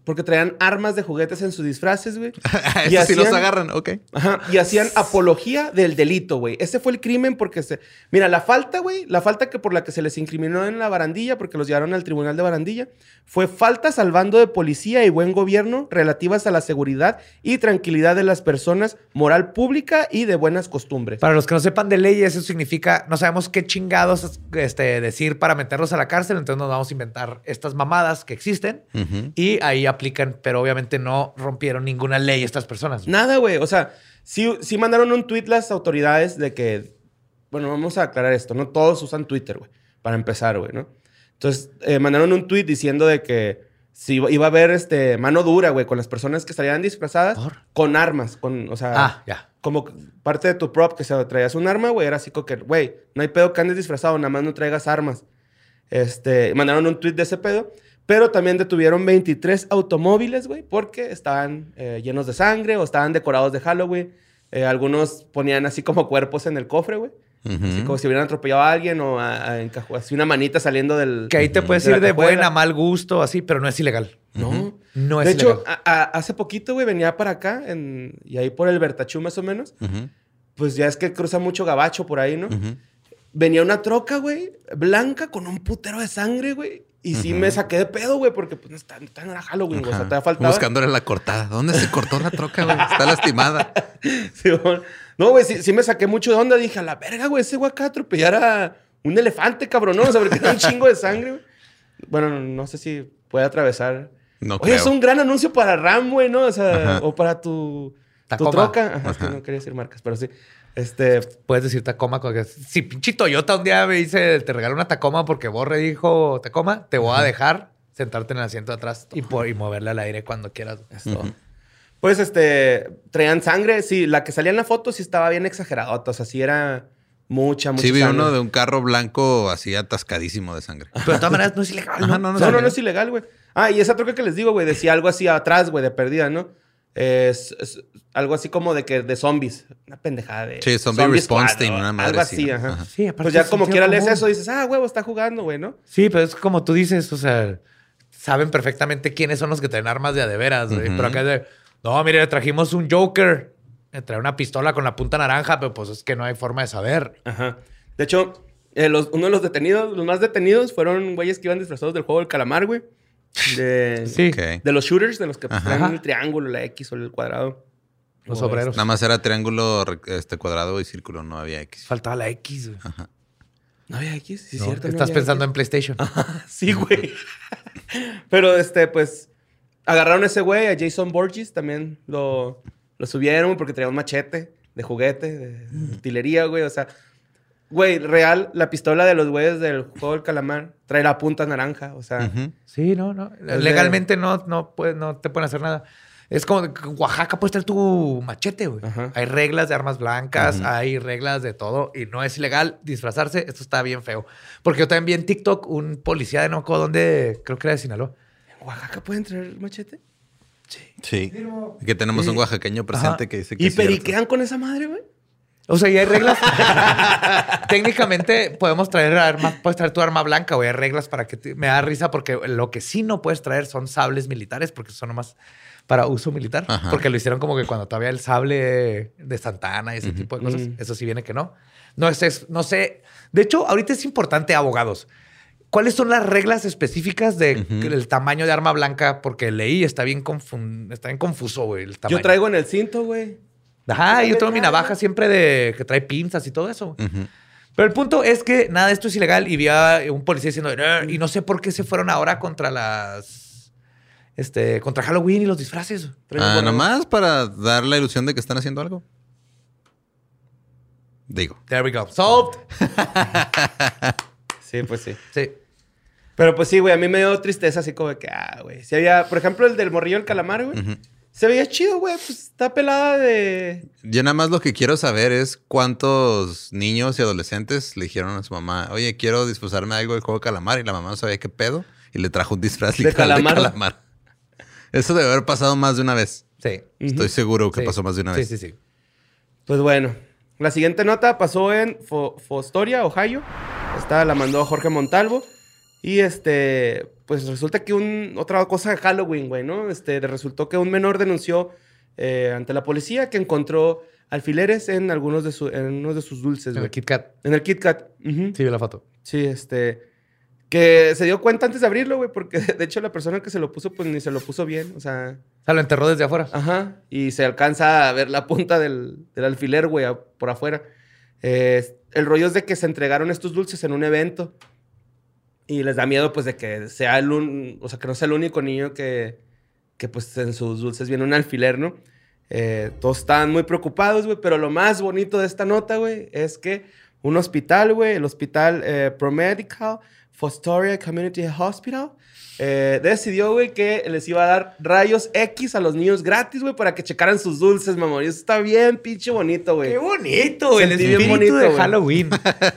Porque traían armas de juguetes en sus disfraces, güey. Y Eso sí los agarran, ok. Ajá, y hacían apología del delito, güey. Ese fue el crimen porque se... Mira, la falta, güey, la falta que por la que se les incriminó en la barandilla, porque los llevaron al tribunal de barandilla, fue faltas al bando de policía y buen gobierno relativas a la seguridad y tranquilidad de las personas, moral pública y de buenas costumbres. Para los que no sepan de leyes, eso significa, no sabemos qué chingados este, decir para meterlos a la cárcel, entonces nos vamos a inventar estas mamadas que existen y ahí aplican, pero obviamente no rompieron ninguna ley estas personas. Nada, güey. O sea, sí, sí mandaron un tweet las autoridades de que, bueno, vamos a aclarar esto, no todos usan Twitter, güey, para empezar, güey, ¿no? Entonces, eh, mandaron un tweet diciendo de que si iba a haber este, mano dura, güey, con las personas que estarían disfrazadas ¿Por? con armas, con, o sea, Ah, ya. como parte de tu prop que se traías un arma, güey, era así como que, güey, no hay pedo que andes disfrazado, nada más no traigas armas. Este, mandaron un tweet de ese pedo, pero también detuvieron 23 automóviles, güey, porque estaban eh, llenos de sangre o estaban decorados de Halloween. Eh, algunos ponían así como cuerpos en el cofre, güey. Así como si hubieran atropellado a alguien o a- a encajo- así una manita saliendo del... Que ahí te puedes de ir de buena, mal gusto, así, pero no es ilegal. No. No es de hecho, ilegal. a- a- hace poquito, güey, venía para acá en- y ahí por el Bertachú más o menos. Pues ya es que cruza mucho gabacho por ahí, ¿no? Venía una troca, güey, blanca con un putero de sangre, güey. Y sí me saqué de pedo, güey, porque pues no está, no está en la Halloween, güey. O sea, te faltaba. Buscándole la cortada. ¿Dónde se cortó la troca, güey? Está lastimada. No, güey, sí, sí me saqué mucho de onda. Dije, a la verga, güey, ese güey acá atropellar a un elefante, cabrón, ¿no? O sea, porque tiene un chingo de sangre, güey. Bueno, no, no sé si puede atravesar. No Oye, creo. es un gran anuncio para Ram, güey, ¿no? O sea, Ajá. o para tu, tu troca. Ajá, es que no quería decir marcas, pero sí. Este, Puedes decir Tacoma. Si pinche Toyota un día me dice, te regalo una Tacoma porque Borre dijo Tacoma, te voy a dejar sentarte en el asiento de atrás y, y moverle al aire cuando quieras. Es todo. Pues, este, traían sangre. Sí, la que salía en la foto sí estaba bien exagerada. O sea, sí era mucha, mucha Sí, vi sangre. uno de un carro blanco así atascadísimo de sangre. Pero de todas maneras no es ilegal. Ajá, ¿no? no, no, No, no es ilegal, güey. Ah, y esa troca que les digo, güey, decía algo así atrás, güey, de perdida, ¿no? Es, es algo así como de que de zombies. Una pendejada de. Sí, zombie response squad, team, una madre Algo así. ajá. Ajá. Sí, aparte Pues ya como quiera lees eso, dices, ah, huevo, está jugando, güey, ¿no? Sí, pero es como tú dices, o sea, saben perfectamente quiénes son los que traen armas de a de veras, güey. Pero acá es de, no, mire, trajimos un Joker. Trae una pistola con la punta naranja, pero pues es que no hay forma de saber. Ajá. De hecho, eh, los- uno de los detenidos, los más detenidos, fueron güeyes que iban disfrazados del juego del calamar, güey. De, Sí. Ok. de los shooters, de los que pues, Ajá. traen el triángulo, la X o el cuadrado. Los obreros. Nada más era triángulo, este cuadrado y círculo, no había X. Faltaba la X, güey. ¿No había X? Sí, No, cierto. Estás pensando X. en PlayStation. Sí, güey. Pero este, pues, agarraron a ese güey, a Jason Borges, también lo, lo subieron porque traía un machete de juguete, de utilería, güey. O sea, güey, real, la pistola de los güeyes del juego del calamar trae la punta naranja. O sea. Sí, no, no. de- Legalmente no, no, puede- no te pueden hacer nada. Es como en Oaxaca puedes traer tu machete, güey. Ajá. Hay reglas de armas blancas, hay reglas de todo y no es ilegal disfrazarse. Esto está bien feo. Porque yo también vi en TikTok un policía de no recuerdo dónde, creo que era de Sinaloa. ¿en Oaxaca pueden traer machete? Sí. Que tenemos un oaxaqueño presente Ajá. que dice que ¿Y es cierto. periquean con esa madre, güey? O sea, y hay reglas. Técnicamente podemos traer armas, puedes traer tu arma blanca, güey. Hay reglas para que te- me da risa porque lo que sí no puedes traer son sables militares porque son nomás para uso militar. Ajá. Porque lo hicieron como que cuando todavía el sable de Santana y ese tipo de cosas. Mm. Eso sí viene que no. No es, es- no sé. De hecho, ahorita es importante, abogados. ¿Cuáles son las reglas específicas del tamaño de arma blanca? Porque leí, está bien, confun- está bien confuso, güey. el tamaño. Yo traigo en el cinto, güey. Ajá, yo tengo mi navaja siempre de que trae pinzas y todo eso. Pero el punto es que nada de esto es ilegal y vi a un policía diciendo, y no sé por qué se fueron ahora contra las. Este, contra Halloween y los disfraces. Ah, nomás para dar la ilusión de que están haciendo algo. Digo. There we go. Solved. Sí, pues sí. Sí. Pero pues sí, güey, a mí me dio tristeza así como de que, ah, güey. Si había, por ejemplo, el del morrillo del calamar, güey. Ujú. Se veía chido, güey. Pues está pelada de. Yo nada más lo que quiero saber es cuántos niños y adolescentes le dijeron a su mamá, oye, quiero disfrazarme de algo del juego de calamar y la mamá no sabía qué pedo y le trajo un disfraz ¿De literal calamar? de calamar. Eso debe haber pasado más de una vez. Sí. Estoy seguro que Sí. pasó más de una Sí, vez. sí, sí. Pues bueno. La siguiente nota pasó en Fo- Fostoria, Ohio. Esta la mandó Jorge Montalvo. Y este, pues resulta que un, otra cosa de Halloween, güey, ¿no? Este, resultó que un menor denunció eh, ante la policía que encontró alfileres en algunos de, su- en unos de sus dulces, En güey. el Kit Kat. En el Kit Kat. Sí, vi la foto. Sí, este. Que se dio cuenta antes de abrirlo, güey, porque de hecho la persona que se lo puso, pues ni se lo puso bien. O sea, O sea, lo enterró desde afuera. ajá. Y se alcanza a ver la punta del, del alfiler, güey, a- por afuera. Eh, el rollo es de que se entregaron estos dulces en un evento. Y les da miedo, pues, de que sea el un, o sea, que no sea el único niño que, que pues, en sus dulces viene un alfiler, ¿no? Eh, todos estaban muy preocupados, güey, pero lo más bonito de esta nota, güey, es que un hospital, güey, el hospital eh, ProMedical Fostoria Community Hospital, eh, decidió, güey, que les iba a dar rayos X a los niños gratis, güey, para que checaran sus dulces, mamón. Y eso está bien pinche bonito, güey. Qué bonito, el Sentí bien espíritu bonito, de güey. Halloween.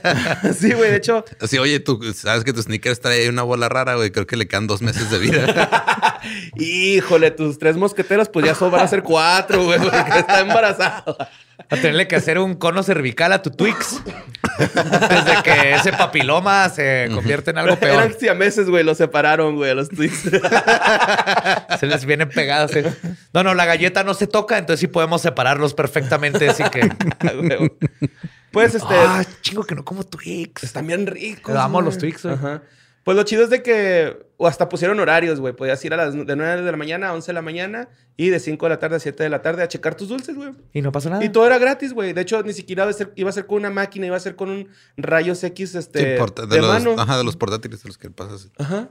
sí, güey, de hecho, Así, oye, tú sabes que tu sneakers trae una bola rara, güey. Creo que le quedan dos meses de vida. híjole, tus tres mosqueteros, pues ya son, van a ser cuatro, güey, porque está embarazado. A tenerle que hacer un cono cervical a tu Twix. Desde que ese papiloma se convierte en algo peor. Eran siameses, güey, los separaron, güey, a los tweets. Se les vienen pegados. No, no, la galleta no se toca, entonces sí podemos separarlos perfectamente. Así que. pues, este... Ah, chingo que no como Twix. Están bien ricos. Amo los Twix, güey. Ajá. Pues lo chido es de que o hasta pusieron horarios, güey. Podías ir a las de 9 de la mañana a 11 de la mañana y de 5 de la tarde a 7 de la tarde a checar tus dulces, güey. Y no pasó nada. Y todo era gratis, güey. De hecho, ni siquiera iba a, ser, iba a ser con una máquina, iba a ser con un rayos X este, Sí, de, de, los, mano. ajá, de los portátiles de los que pasas. Ajá.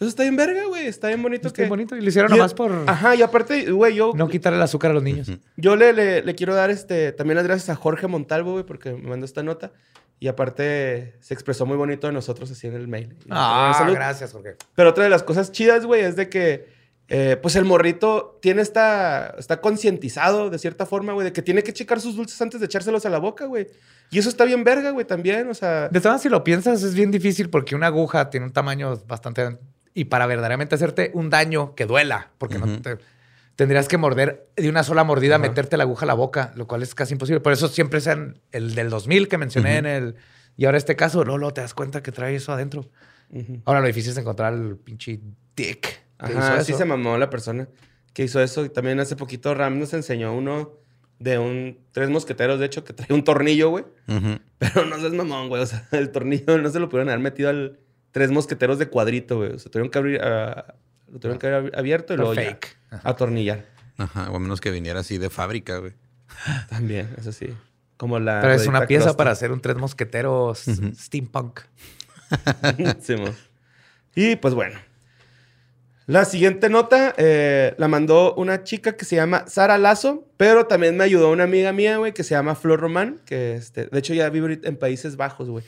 Eso está bien verga, güey. Está bien bonito. Está que... bien bonito. Y lo hicieron Y- nomás por Ajá, y aparte, güey, yo, no quitarle el azúcar a los niños. yo le, le, le quiero dar este, también las gracias a Jorge Montalvo, güey, porque me mandó esta nota. Y aparte se expresó muy bonito de nosotros así en el mail. Ah, salud. gracias, Jorge. Pero otra de las cosas chidas, güey, es de que, eh, pues el morrito tiene esta, está concientizado de cierta forma, güey, de que tiene que checar sus dulces antes de echárselos a la boca, güey. Y eso está bien verga, güey, también, o sea... De todas si lo piensas, es bien difícil porque una aguja tiene un tamaño bastante. Y para verdaderamente hacerte un daño que duela, porque no te. Tendrías que morder de una sola mordida, meterte la aguja a la boca, lo cual es casi imposible. Por eso siempre sean el del 2000 que mencioné en el. Y ahora este caso, no, no te das cuenta que trae eso adentro. Ahora lo difícil es encontrar el pinche dick. Ajá, sí se mamó la persona que hizo eso. Y también hace poquito Ram nos enseñó uno de un... Tres mosqueteros, de hecho, que trae un tornillo, güey. Pero no seas mamón, güey. O sea, el tornillo no se lo pudieron haber metido al... Tres mosqueteros de cuadrito, güey. O sea, tuvieron que abrir... ah, lo tuvieron que haber abierto y luego ya fake. atornillar. Ajá, o a menos que viniera así de fábrica, güey. También, eso sí. Como la... Pero es una pieza para hacer un tres mosqueteros steampunk. Sí, mo. y pues bueno. La siguiente nota eh, la mandó una chica que se llama Sara Lazo, pero también me ayudó una amiga mía, güey, que se llama Flor Román, que este, de hecho ya vive en Países Bajos, güey,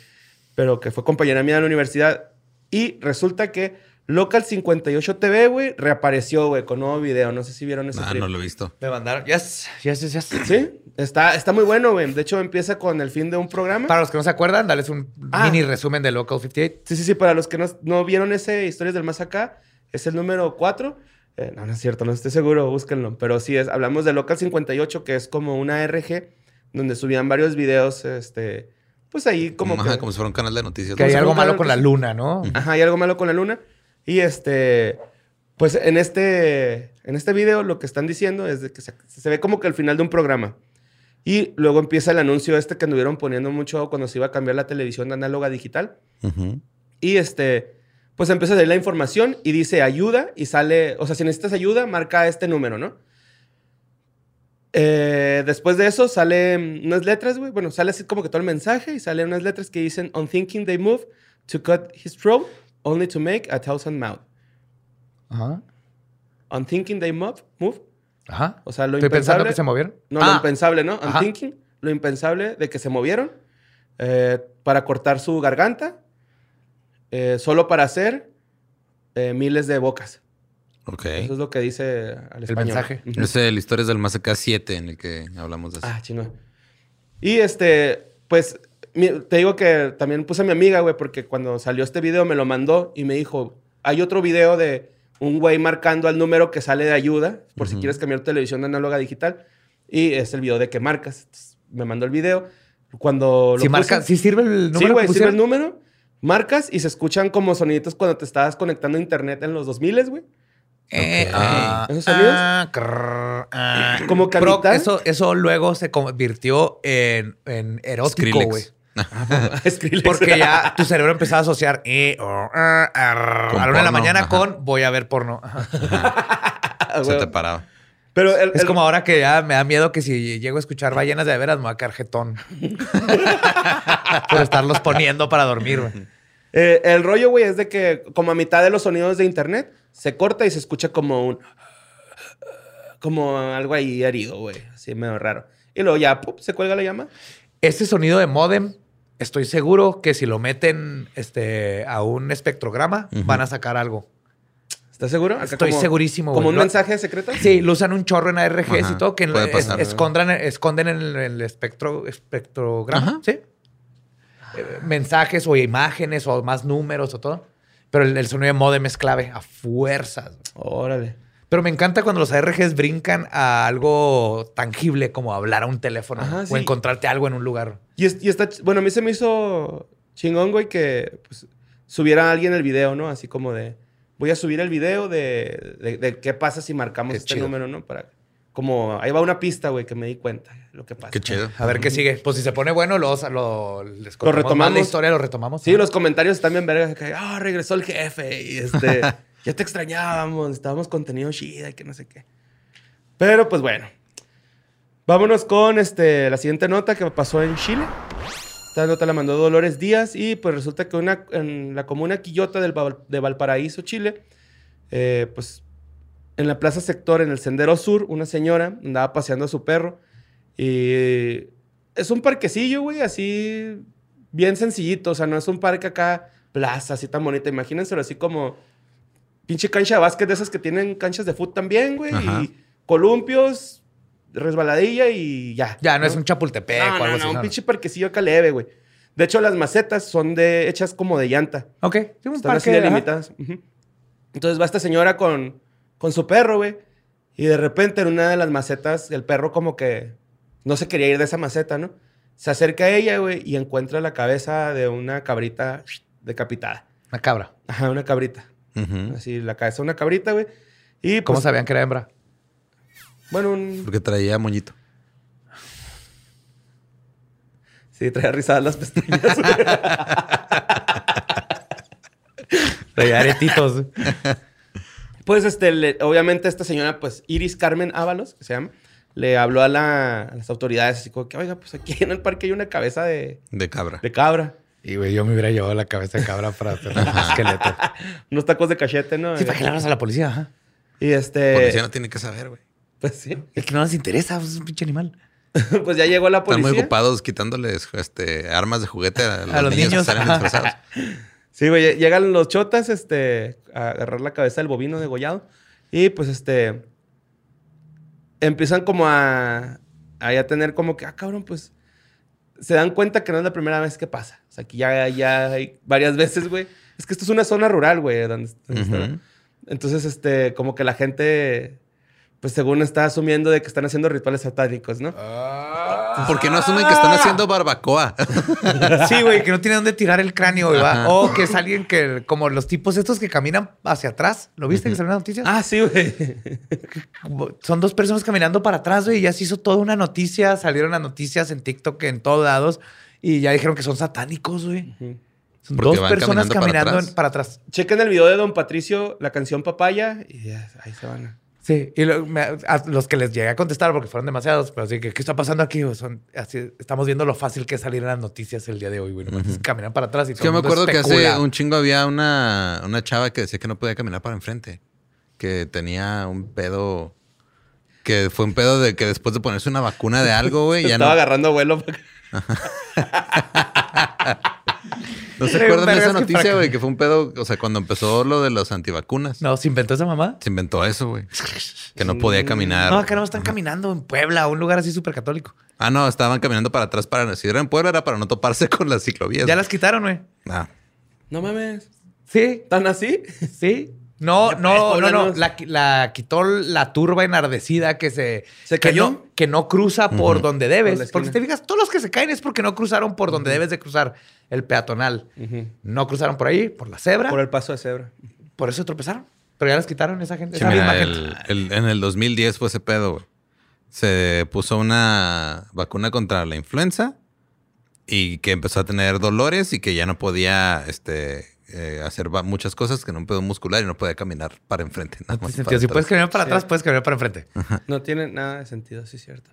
pero que fue compañera mía de la universidad. Y resulta que Local 58 TV, güey, reapareció, güey, con nuevo video. No sé si vieron ese Ah, clip. no lo he visto. Me mandaron. Yes, yes, yes, yes. Sí, está, está muy bueno, güey. De hecho, empieza con el fin de un programa. Para los que no se acuerdan, darles un Ah. mini resumen de Local 58. Sí, sí, sí, para los que no, no vieron ese Historias del Más Acá, es el número 4. Eh, no, no es cierto, no estoy seguro, búsquenlo. Pero sí, es, hablamos de Local 58, que es como una RG, donde subían varios videos, este, pues ahí como Ajá, que... como si fuera un canal de noticias. Que hay se algo malo con la luna, ¿no? Ajá, hay algo malo con la luna. Y este, pues en este, en este video lo que están diciendo es de que se, se ve como que al final de un programa. Y luego empieza el anuncio este que anduvieron poniendo mucho cuando se iba a cambiar la televisión de análoga a digital. Ujú. Y este, pues empieza a leer la información y dice ayuda y sale, o sea, si necesitas ayuda, marca este número, ¿no? Eh, después de eso salen unas letras, güey. Bueno, sale así como que todo el mensaje y salen unas letras que dicen, on thinking they move to cut his throat, only to make a thousand mouth. Ajá. On thinking they move, move. Ajá. O sea, lo Estoy pensando impensable. que se movieron. No, lo Ah, impensable, ¿no? On Ajá. thinking, lo impensable de que se movieron eh, para cortar su garganta, eh, solo para hacer eh, miles de bocas. Ok. Eso es lo que dice al El español. mensaje. Ujú. Es el Historias del Más Acá 7 en el que hablamos de eso. Ah, chino. Y este, pues, te digo que también puse a mi amiga, güey, porque cuando salió este video me lo mandó y me dijo, hay otro video de un güey marcando al número que sale de ayuda, por si Ujú. quieres cambiar tu televisión de análoga a digital. Y es el video de que marcas. Entonces, me mandó el video. Cuando lo Si puse- marca, si sirve el número Sí, güey, que sirve el número. Marcas y se escuchan como soniditos cuando te estabas conectando a internet en los 2000, güey. Eh, ah, ¿Esos sonidos? ah, crrr, ah. Como que a Pero eso, eso luego se convirtió en, en erótico, güey. Porque ya tu cerebro empezaba a asociar eh, oh, ah, ah, a la una de la mañana ajá. con voy a ver porno. Ajá. Se te paraba. Pero el- Es el- como ahora que ya me da miedo que si llego a escuchar ballenas de veras me va a quedar jetón. Por estarlos poniendo para dormir, güey. Eh, el rollo, güey, es de que como a mitad de los sonidos de internet se corta y se escucha como un. Como algo ahí herido, güey. Así medio raro. Y luego ya, se cuelga la llama. Este sonido de modem, estoy seguro que si lo meten este, a un espectrograma, van a sacar algo. ¿Estás seguro? Acá Estoy como- segurísimo, ¿Como un mensaje secreto? Sí, lo usan un chorro en ARGs y Ajá, todo, que en- es- esconden en el, el espectro, espectrograma, Ajá. ¿sí? Eh, mensajes o imágenes o más números o todo. Pero el, el sonido de modem es clave, a fuerzas. Órale. Pero me encanta cuando los ARGs brincan a algo tangible como hablar a un teléfono Ajá, o sí. encontrarte algo en un lugar. Y, es- y está, bueno, a mí se me hizo chingón, güey, que pues, subiera alguien el video, ¿no? Así como de, voy a subir el video de, de, de qué pasa si marcamos Qué este chido. número, ¿no? Para, como, ahí va una pista, güey, que me di cuenta lo que pasa. Qué chido. A ver qué sigue. Pues si se pone bueno, lo, lo, les más retomamos. la historia, lo retomamos. Sí, los comentarios están bien vergas, que, ah, regresó el jefe, y este, ya te extrañábamos, estábamos contenido chida y que no sé qué. Pero, pues bueno. Vámonos con este, la siguiente nota que pasó en Chile. Esta nota la mandó Dolores Díaz y pues resulta que una, en la comuna Quillota del de Valparaíso, Chile, eh, pues en la plaza sector, en el Sendero Sur, una señora andaba paseando a su perro y es un parquecillo, güey, así bien sencillito, o sea, no es un parque acá, plaza, así tan bonita, imagínenselo así como pinche cancha de básquet de esas que tienen canchas de fútbol también, güey, Ajá. y columpios, resbaladilla y ya. Ya, no, es un Chapultepec No, o no, algo no, así. un pinche parquecillo acá leve, güey. De hecho, las macetas son de hechas como de llanta. Ok. Sí, un Están así parque, delimitadas. Ujú. Entonces va esta señora con, con su perro, güey. Y de repente en una de las macetas, el perro como que no se quería ir de esa maceta, ¿no? Se acerca a ella, güey, y encuentra la cabeza de una cabrita decapitada. Una cabra. Ajá, una cabrita. Así, la cabeza de una cabrita, güey. Y ¿Cómo pues, sabían que era hembra? bueno, un... Porque traía moñito. Sí, trae rizadas las pestañas. güey. Traía aretitos. Pues, este, le- obviamente, esta señora, pues, Iris Carmen Ábalos, que se llama, le habló a, la- a las autoridades, así como que, oiga, pues aquí en el parque hay una cabeza de, De cabra. de cabra, Y, güey, yo me hubiera llevado la cabeza de cabra para hacer un esqueleto. unos tacos de cachete, ¿no? Sí, ¿para qué le hablas a la policía? Ajá. Y este, Policía no tiene que saber, güey. pues sí, Es que no les interesa, pues, es un pinche animal. pues ya llegó la Están policía. muy ocupados quitándoles este, armas de juguete a los, los niños, niños. que salen disfrazados. Sí, güey, llegan los chotas, este, a agarrar la cabeza del bovino degollado. Y pues, este, empiezan como a, a ya tener como que, ah, cabrón, pues, se dan cuenta que no es la primera vez que pasa. O sea, que ya, ya hay varias veces, güey. Es que esto es una zona rural, güey, donde, donde. Entonces, este, como que la gente, pues, según está asumiendo de que están haciendo rituales satánicos, ¿no? ¿Por qué no asumen que están haciendo barbacoa? Sí, güey, que no tiene dónde tirar el cráneo, güey. va. O que es alguien que, como los tipos estos que caminan hacia atrás. ¿Lo viste que salió en las noticias? Ah, sí, güey. Son dos personas caminando para atrás, güey, y ya se hizo toda una noticia. Salieron las noticias en TikTok en todos lados y ya dijeron que son satánicos, güey. Son Porque dos van personas caminando para atrás. en- para atrás. Chequen el video de Don Patricio, la canción Papaya, y ya, ahí se van a... Sí, y lo- me- a los que les llegué a contestar, porque fueron demasiados, pero así que, ¿qué está pasando aquí? Son, así, estamos viendo lo fácil que es salir en las noticias el día de hoy, güey. Caminan para atrás y Es todo yo me acuerdo que hace un chingo había una, una chava que decía que no podía caminar para enfrente. Que tenía un pedo. Que fue un pedo de que después de ponerse una vacuna de algo, güey, ya Estaba no. agarrando vuelo. ¿No se acuerdan de esa noticia, güey? Que fue un pedo, o sea, cuando empezó lo de los antivacunas. No, ¿se inventó esa mamá? Se inventó eso, güey. Que no podía caminar. No, acá no están caminando en Puebla, un lugar así súper católico. Ah, no, estaban caminando para atrás para. Si era en Puebla, era para no toparse con las ciclovías. Ya las quitaron, güey. Ah, No mames. Sí, ¿Tan así? sí. No, Ya, no, no, no. La, la quitó la turba enardecida que se. ¿Se que cayó? no, que no cruza por donde debes. Por. Porque si te fijas, todos los que se caen es porque no cruzaron por donde debes de cruzar el peatonal. No cruzaron por ahí, por la cebra. Por Por, el paso de cebra. eso tropezaron. Pero ya las quitaron esa gente. Sí, esa misma mira, gente. el- el- en el 2010 fue ese pedo, güey. Se puso una vacuna contra la influenza y que empezó a tener dolores y que ya no podía este, eh, hacer muchas cosas, que no un pedo muscular y no podía caminar para enfrente. Nada más para sentido. Si atrás. puedes caminar para Sí. atrás, puedes caminar para enfrente. No tiene nada de sentido, sí es cierto.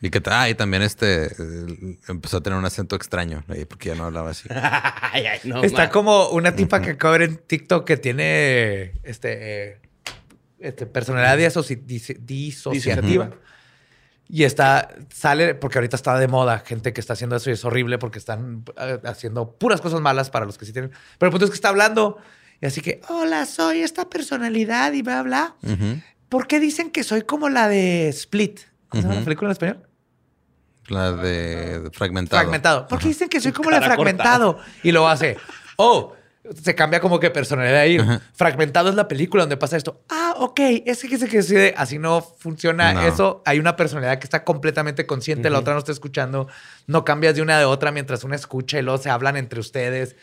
Y que ah, y también este eh, empezó a tener un acento extraño, eh, porque ya no hablaba así. ay, ay, no. Está como una tipa que de ver en TikTok que tiene este, eh, este personalidad disoci- dis- disociativa. Disociativa. Y está, sale, porque ahorita está de moda gente que está haciendo eso y es horrible porque están eh, haciendo puras cosas malas para los que sí tienen. Pero el punto es que está hablando y así que, hola, soy esta personalidad y bla, bla. Ujú. ¿Por qué dicen que soy como la de Split? ¿Cómo se llama la película en español? La de, de fragmentado. Fragmentado. ¿Por qué dicen que soy como la Cara fragmentado? Y lo hace. Oh, se cambia como que personalidad ahí. Fragmentado es la película donde pasa esto. Ah, ok. Es que se que decide. Así no funciona No. eso. Hay una personalidad que está completamente consciente, la otra no está escuchando. No cambias de una de otra mientras una escucha y luego se hablan entre ustedes.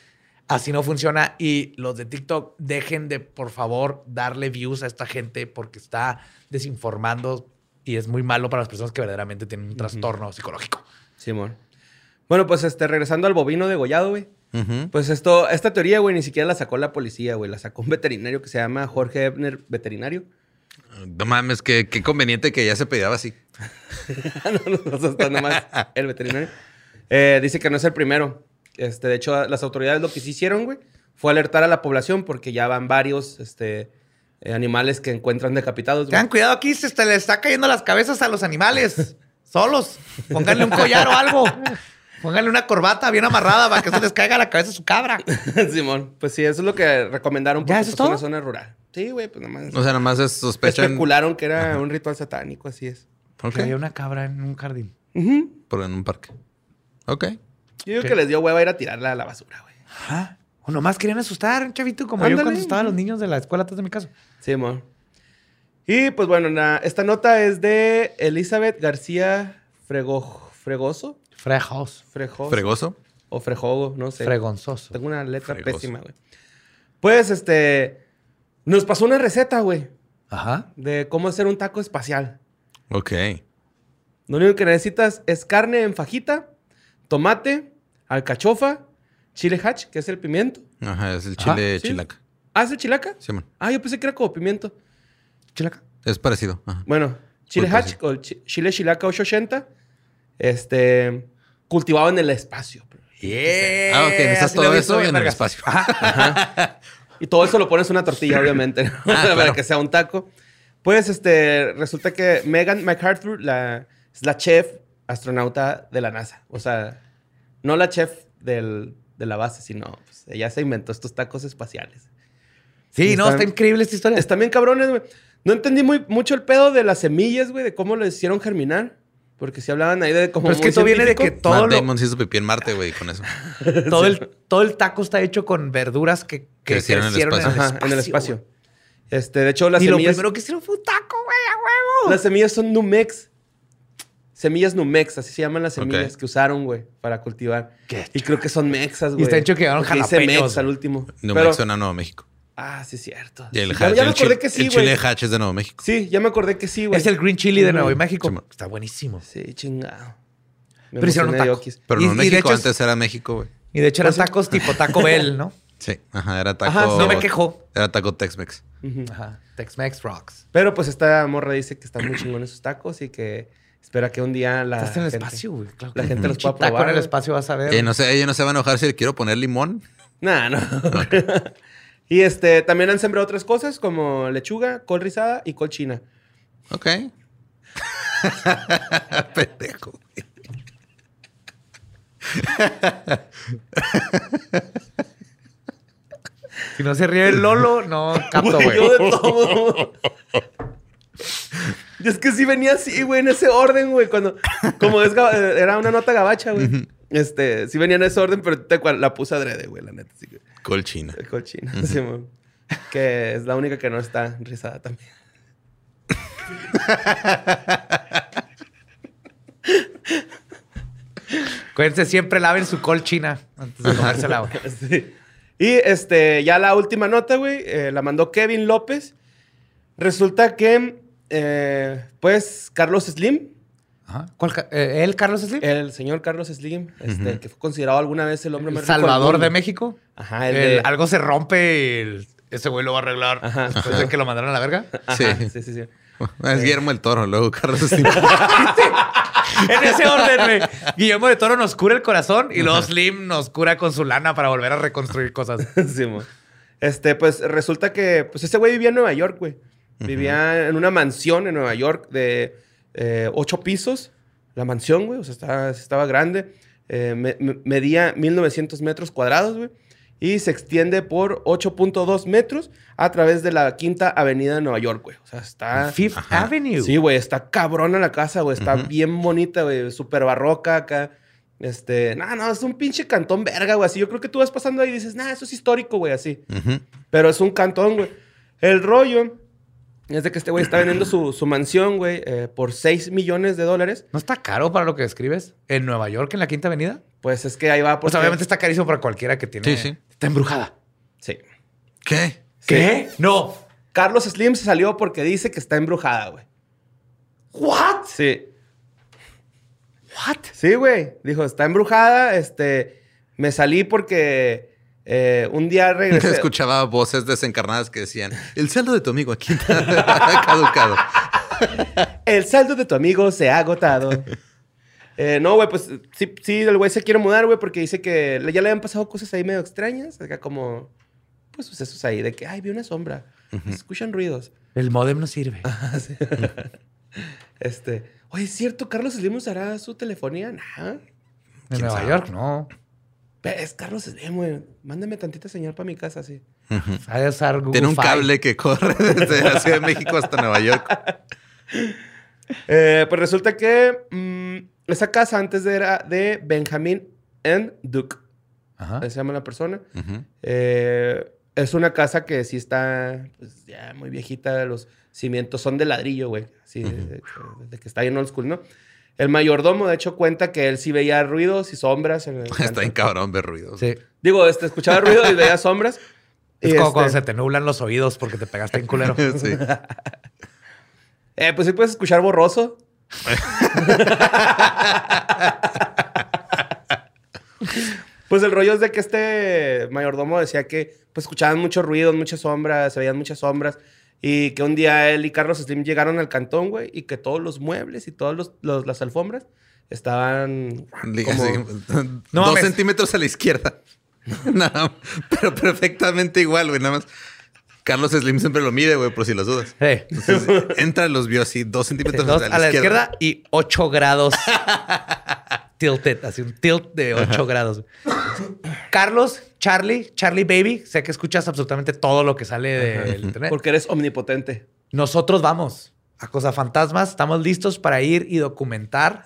Así no funciona. Y los de TikTok, dejen de, por favor, darle views a esta gente porque está desinformando y es muy malo para las personas que verdaderamente tienen un trastorno psicológico. Simón. Bueno, pues este, regresando al bovino degollado, güey. Ujú. Pues esto, esta teoría, güey, ni siquiera la sacó la policía, güey. La sacó un veterinario que se llama Jorge Ebner, veterinario. No mames, qué, qué conveniente que ya se pedía así. no, no, no, está nomás el veterinario. Eh, dice que no es el primero. Este, de hecho, las autoridades lo que sí hicieron, güey, fue alertar a la población porque ya van varios este, eh, animales que encuentran decapitados. güey. Tengan cuidado aquí, se está- le está cayendo las cabezas a los animales. Solos. Pónganle un collar o algo. Pónganle una corbata bien amarrada para que se les caiga la cabeza a su cabra. Simón, pues sí, eso es lo que recomendaron ¿Ya porque eso es pues, una todo? zona rural. Sí, güey, pues nada más. O sea, nada más es sospechan especularon que era un ritual satánico, así es. Ok. Que había una cabra en un jardín. Ujú. por en un parque. Ok. Yo digo ¿Qué? que les dio hueva ir a tirarla a la basura, güey. Ajá. O nomás querían asustar, un chavito, como yo cuando estaban los niños de la escuela atrás de mi casa. Simón. Y pues bueno, na- esta nota es de Elizabeth García Frego, Fregoso. Frejos. Frejoso. Fregoso. O Frejogo, no sé. Fregonzoso. Tengo una letra Fregoso. pésima, güey. Pues, este... Nos pasó una receta, güey, Ajá. de cómo hacer un taco espacial. Ok. Lo único que necesitas es carne en fajita, tomate, alcachofa, chile hatch, que es el pimiento. Ajá, es el Ajá, chile sí. chilaca. ¿Ah, es el chilaca? Sí, man. Ah, yo pensé que era como pimiento. Chilaca. Es parecido. Ajá. Bueno, chile Muy hatch o chile chilaca 880, este, cultivado en el espacio. Yeah. Ah, ok, necesitas todo eso bien en el espacio. Y todo eso lo pones en una tortilla, obviamente, ¿no? para Ah, claro. que sea un taco. Pues, este, resulta que Megan MacArthur la, es la chef astronauta de la NASA. O sea, no la chef del- de la base, sino pues, ella se inventó estos tacos espaciales. Sí, no, Están- está increíble esta historia. Están bien cabrones, güey. No entendí muy, mucho el pedo de las semillas, güey, de cómo lo hicieron germinar. Porque si hablaban ahí de cómo. Pero es que todo viene de que todo, Matt lo- Damon se hizo pipí en Marte, güey, con eso. todo, el, todo el taco está hecho con verduras que, que Crecieron crecieron, en el espacio. Ajá, en el espacio. Este, de hecho, las y lo semillas. primero que hicieron fue un taco, güey, a huevo. Las semillas son Numex. Semillas Numex, así se llaman las semillas que usaron, güey, para cultivar. Qué Y creo que son mexas, güey. está hecho que llevaron Porque dice jalapeños, mex al último. Nuevo Pero- suena a Nuevo México. Ah, sí, es cierto. Y el, ya, hatch- ya me el acordé chile- que sí, El güey. chile hatch es de Nuevo México. Sí, ya me acordé que sí, güey. Es el green chili de Nuevo Ujú. México. Está buenísimo. Sí, chingado. Me Pero hicieron taco. Pero Y- Nuevo y de México hecho antes era México, güey. Y de hecho eran Pues tacos tipo Taco Bell, ¿no? Sí, ajá, era taco. Ajá. No me quejo. Era taco Tex-Mex. Ajá. Tex-Mex rocks. Pero pues esta morra dice que están muy chingones sus tacos y que espera que un día la. Estás en el gente- espacio, güey. Claro la gente los pueda taco probar, en el espacio vas a ver. Eh, no sé, ella no se va a enojar si le quiero poner limón. Nah, no. y este, también han sembrado otras cosas como lechuga, col rizada y col china. Ok. Pendejo. güey. Si no se ríe el Lolo, no capto, Güey, yo de todo. Y es que sí venía así, güey, en ese orden, güey. Cuando, como es, gaba- era una nota gabacha, güey. Este, sí venía en ese orden, pero te la puse adrede, güey, la neta. Sí, que- Colchina. el col china. Sí, man. que es la única que no está rizada también. Acuérdense, siempre laven su col china antes de comérsela, güey. Sí. Y este, ya la última nota, güey, eh, la mandó Kevin López. Resulta que, eh, pues, Carlos Slim, Ajá. ¿Cuál ca- eh, ¿Él, Carlos Slim? el señor Carlos Slim, este, el que fue considerado alguna vez el hombre El más rico del Salvador mundo. de México. Ajá, el El- de- Algo se rompe, el- ese güey lo va a arreglar Ajá. después de que lo mandaron a la verga. Ajá, Sí. sí, sí, sí. Es Guillermo el Toro, luego Carlos Slim. en ese orden, güey. Guillermo de Toro nos cura el corazón y luego Slim nos cura con su lana para volver a reconstruir cosas. Sí, mo. Este, pues resulta que, pues ese güey vivía en Nueva York, güey. Vivía en una mansión en Nueva York de eh, ocho pisos. La mansión, güey, o sea, estaba, estaba grande. Eh, me- me- medía 1900 metros cuadrados, güey. Y se extiende por 8.2 metros a través de la quinta avenida de Nueva York, güey. O sea, está... Fifth Avenue. Sí, güey, está cabrona la casa, güey. Está bien bonita, güey. Súper barroca acá. Este, no, no, es un pinche cantón verga, güey. Así yo creo que tú vas pasando ahí y dices, nah, eso es histórico, güey, así. Pero es un cantón, güey. El rollo es de que este güey está vendiendo su, su mansión, güey, eh, por 6 millones de dólares. ¿No está caro para lo que describes? ¿En Nueva York, en la Quinta Avenida? Pues es que ahí va. Pues porque- obviamente está carísimo para cualquiera que tiene... Sí, sí. Está embrujada. Sí. ¿Qué? ¿Qué? No. Carlos Slim se salió porque dice que está embrujada, güey. ¿What? Sí. ¿What? Sí, güey. Dijo, está embrujada. Este, me salí porque eh, un día regresé. Escuchaba voces desencarnadas que decían, el saldo de tu amigo aquí está caducado. El saldo de tu amigo se ha agotado. Eh, no, güey, pues sí, sí, el güey se quiere mudar, güey, porque dice que le- ya le habían pasado cosas ahí medio extrañas. Acá como, pues sucesos ahí de que, ay, vi una sombra. Se escuchan ruidos. El modem no sirve. Este, oye, ¿es cierto? ¿Carlos Slim usará su telefonía? Nah. En Nueva York, no. Es Carlos Slim, güey. Mándame tantita señal para mi casa, sí. Usar Google Tiene un Fi. cable que corre desde la Ciudad de México hasta Nueva York. Eh, pues resulta que mm, esa casa antes era de Benjamin N. Duke. Ajá. Se llama la persona. Eh, es una casa que sí está pues, ya muy viejita. Los cimientos son de ladrillo, güey. Así, de, de- de que está bien old school, ¿no? El mayordomo, de hecho, cuenta que él sí veía ruidos y sombras. En el Está bien cabrón ver ruidos. Sí. Digo, este, escuchaba ruidos y veía sombras. Es Y, como este, cuando se te nublan los oídos porque te pegaste en culero. Sí. eh, pues sí puedes escuchar borroso. Pues el rollo es de que este mayordomo decía que pues escuchaban muchos ruidos, muchas sombras, se veían muchas sombras. Y que un día él y Carlos Slim llegaron al cantón, güey, y que todos los muebles y todas las alfombras estaban como... No dos mames. centímetros a la izquierda. Nada, pero perfectamente igual, güey. Nada más. Carlos Slim siempre lo mide, güey, por si las dudas. Sí. Entonces, entra, los vio así, dos centímetros Dos a a la izquierda y 8 grados tilted, así un tilt de 8 grados. Carlos, Charlie, Charlie Baby, sé que escuchas absolutamente todo lo que sale del internet. Porque eres omnipotente. Nosotros vamos a Cosa Fantasmas, estamos listos para ir y documentar.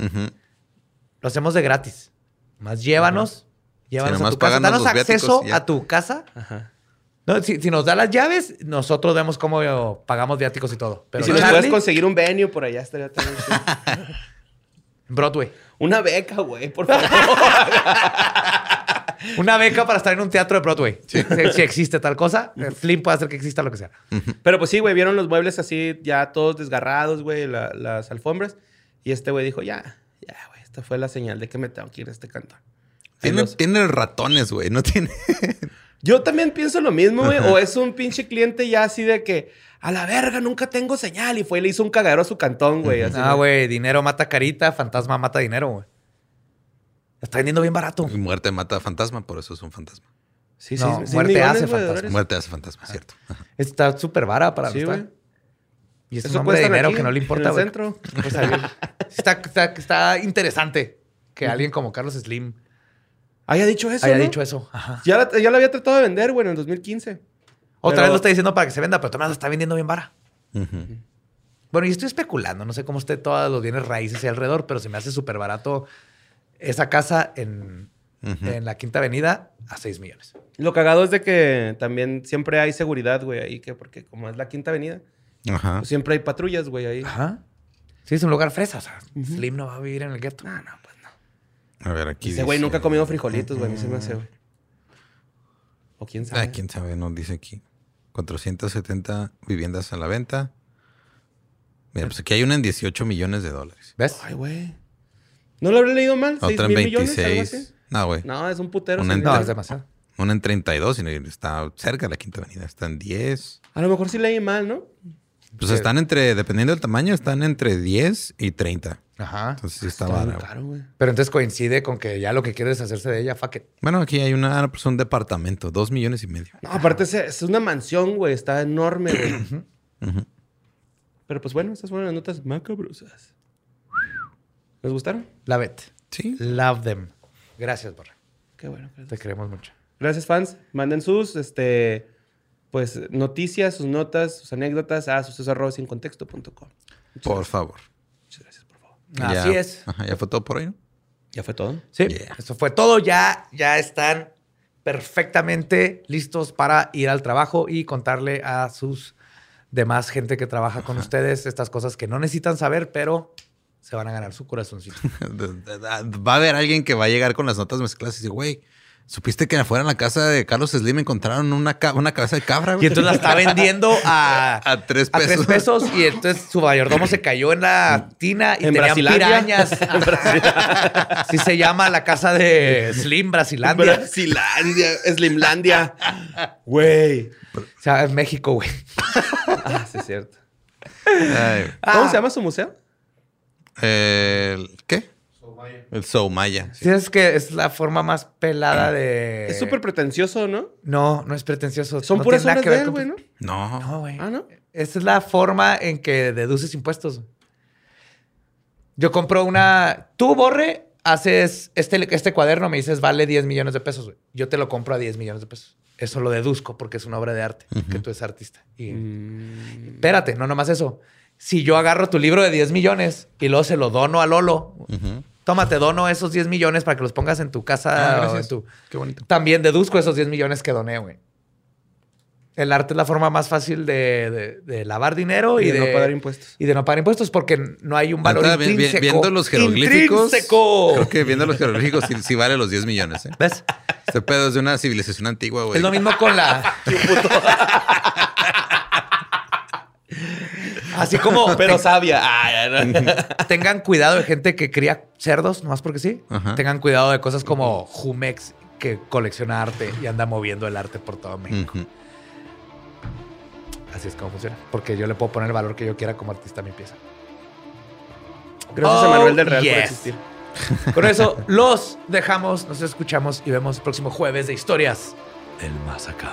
Lo hacemos de gratis. Más llévanos, llévanos a tu casa. Danos viáticos acceso a tu casa. Ajá. No, si, si nos da las llaves, nosotros vemos cómo pagamos viáticos y todo. Pero y si nos Charlie, puedes conseguir un venue por allá, estaría también. Broadway. Una beca, güey, por favor. Una beca para estar en un teatro de Broadway. Si, si existe tal cosa, el Slim puede hacer que exista lo que sea. Pero pues sí, güey, vieron los muebles así ya todos desgarrados, güey, la- las alfombras. Y este güey dijo, ya, ya, güey, esta fue la señal de que me tengo que ir a este cantón. Tiene, los- tiene ratones, güey. No tiene. Yo también pienso lo mismo, güey. O es un pinche cliente ya así de que, a la verga, nunca tengo señal. Y fue y le hizo un cagadero a su cantón, güey. así, Ah, güey, dinero mata carita, fantasma mata dinero, güey. Está vendiendo bien barato. Muerte mata fantasma, por eso es un fantasma. Sí, sí, No, sí, muerte millones, hace fantasma. Muerte hace fantasma, cierto. Ajá. Está súper vara para Sí, güey. Y es un Eso hombre de cuesta dinero aquí, que no le en importa, el güey. centro. Pues, ahí- está, está, está interesante que alguien como Carlos Slim Haya dicho eso, haya ¿no? dicho eso. Ajá. Ya la, ya la había tratado de vender, güey, en el 2015. Otra Pero- vez lo está diciendo para que se venda, pero también lo está vendiendo bien vara. Bueno, y estoy especulando, no sé cómo esté todos los bienes raíces ahí alrededor, pero se me hace súper barato esa casa en en la Quinta Avenida a 6 millones. Lo cagado es de que también siempre hay seguridad, güey, ahí, que porque como es la quinta avenida, Ajá. pues siempre hay patrullas, güey, ahí. Ajá. Sí, es un lugar fresa. O sea, Slim no va a vivir en el gueto. No, no. A ver, aquí. Ese güey dice- nunca ha comido frijolitos, güey, a mí se me hace, güey. O quién sabe. Ah, quién sabe, no dice aquí. 470 viviendas a la venta. Mira, pues aquí hay una en 18 millones de dólares. ¿Ves? Ay, güey. ¿No lo habré leído mal? ¿Seis Otra en mil millones, algo 26. así? No, güey. No, es un putero. Una en No, es demasiado. Una en 32 y está cerca de la Quinta Avenida. Está en 10. A lo mejor sí leí mal, ¿no? Pues están entre, dependiendo del tamaño, están entre 10 y 30. Ajá. Entonces sí está barato. caro, güey. Pero entonces coincide con que ya lo que quieres es hacerse de ella, fuck it. Bueno, aquí hay una, pues un departamento, dos millones y medio. No, aparte es, es una mansión, güey. Está enorme, güey. Pero pues bueno, estas fueron las notas macabrosas. ¿Les gustaron? Love it. Sí. Love them. Gracias, Borre. Qué bueno. Te Gracias, queremos mucho. Gracias, fans. Manden sus, este, pues, noticias, sus notas, sus anécdotas a suceso.sincontexto.com. Por favor. Muchas gracias, por favor. Así Ya- es. Ajá, ya fue todo por hoy, ¿no? ¿Ya fue todo? Sí, Yeah. eso fue todo. Ya, ya están perfectamente listos para ir al trabajo y contarle a sus demás gente que trabaja con ustedes estas cosas que no necesitan saber, pero se van a ganar su corazoncito. Va a haber alguien que va a llegar con las notas mezcladas y dice, güey, ¿supiste que afuera en la casa de Carlos Slim encontraron una, una cabeza de cabra? Y güey?" entonces la está vendiendo a, A tres a tres pesos. pesos y entonces su mayordomo se cayó en la tina y ¿En tenían Brasilandia? pirañas. Así se llama la casa de Slim Brasilandia. Brasilandia, Slimlandia. Güey. O sea, en México, güey. Ah, sí, es cierto. Ay, ¿Cómo se llama su museo? el- ¿Qué? El Soumaya. Sí, es que es la forma más pelada de. Es súper pretencioso, ¿no? No, no es pretencioso. Son No puras obras que de ver él, con- güey, ¿no? No. No, güey. Ah, ¿no? Esa es la forma en que deduces impuestos. Yo compro una. Tú, Borre, haces este, este cuaderno, me dices, vale 10 millones de pesos. güey. Yo te lo compro a 10 millones de pesos. Eso lo deduzco porque es una obra de arte, que tú eres artista. Y Mm. espérate, no nomás eso. Si yo agarro tu libro de 10 millones y luego se lo dono a Lolo, Ujú. Toma, te dono esos 10 millones para que los pongas en tu casa. Ah, o gracias. en tu- Qué bonito. También deduzco esos 10 millones que doné, güey. El arte es la forma más fácil de, de- de lavar dinero y, Y de no pagar impuestos. Y de no pagar impuestos porque no hay un valor vi- intrínseco. viendo los jeroglíficos. ¡Intrínseco! Creo que viendo los jeroglíficos sí, sí vale los 10 millones, ¿eh? ¿Ves? Este pedo es de una civilización antigua, güey. Es lo mismo con la... Así como Pero sabia. Ah, no. tengan cuidado de gente que cría cerdos, nomás porque sí. Ajá. Tengan cuidado de cosas como Jumex, que colecciona arte y anda moviendo el arte por todo México. Así es como funciona. Porque yo le puedo poner el valor que yo quiera como artista a mi pieza. Gracias Oh, a Manuel del Real por yes. existir. Con eso los dejamos, nos escuchamos y vemos el próximo jueves de historias del más acá.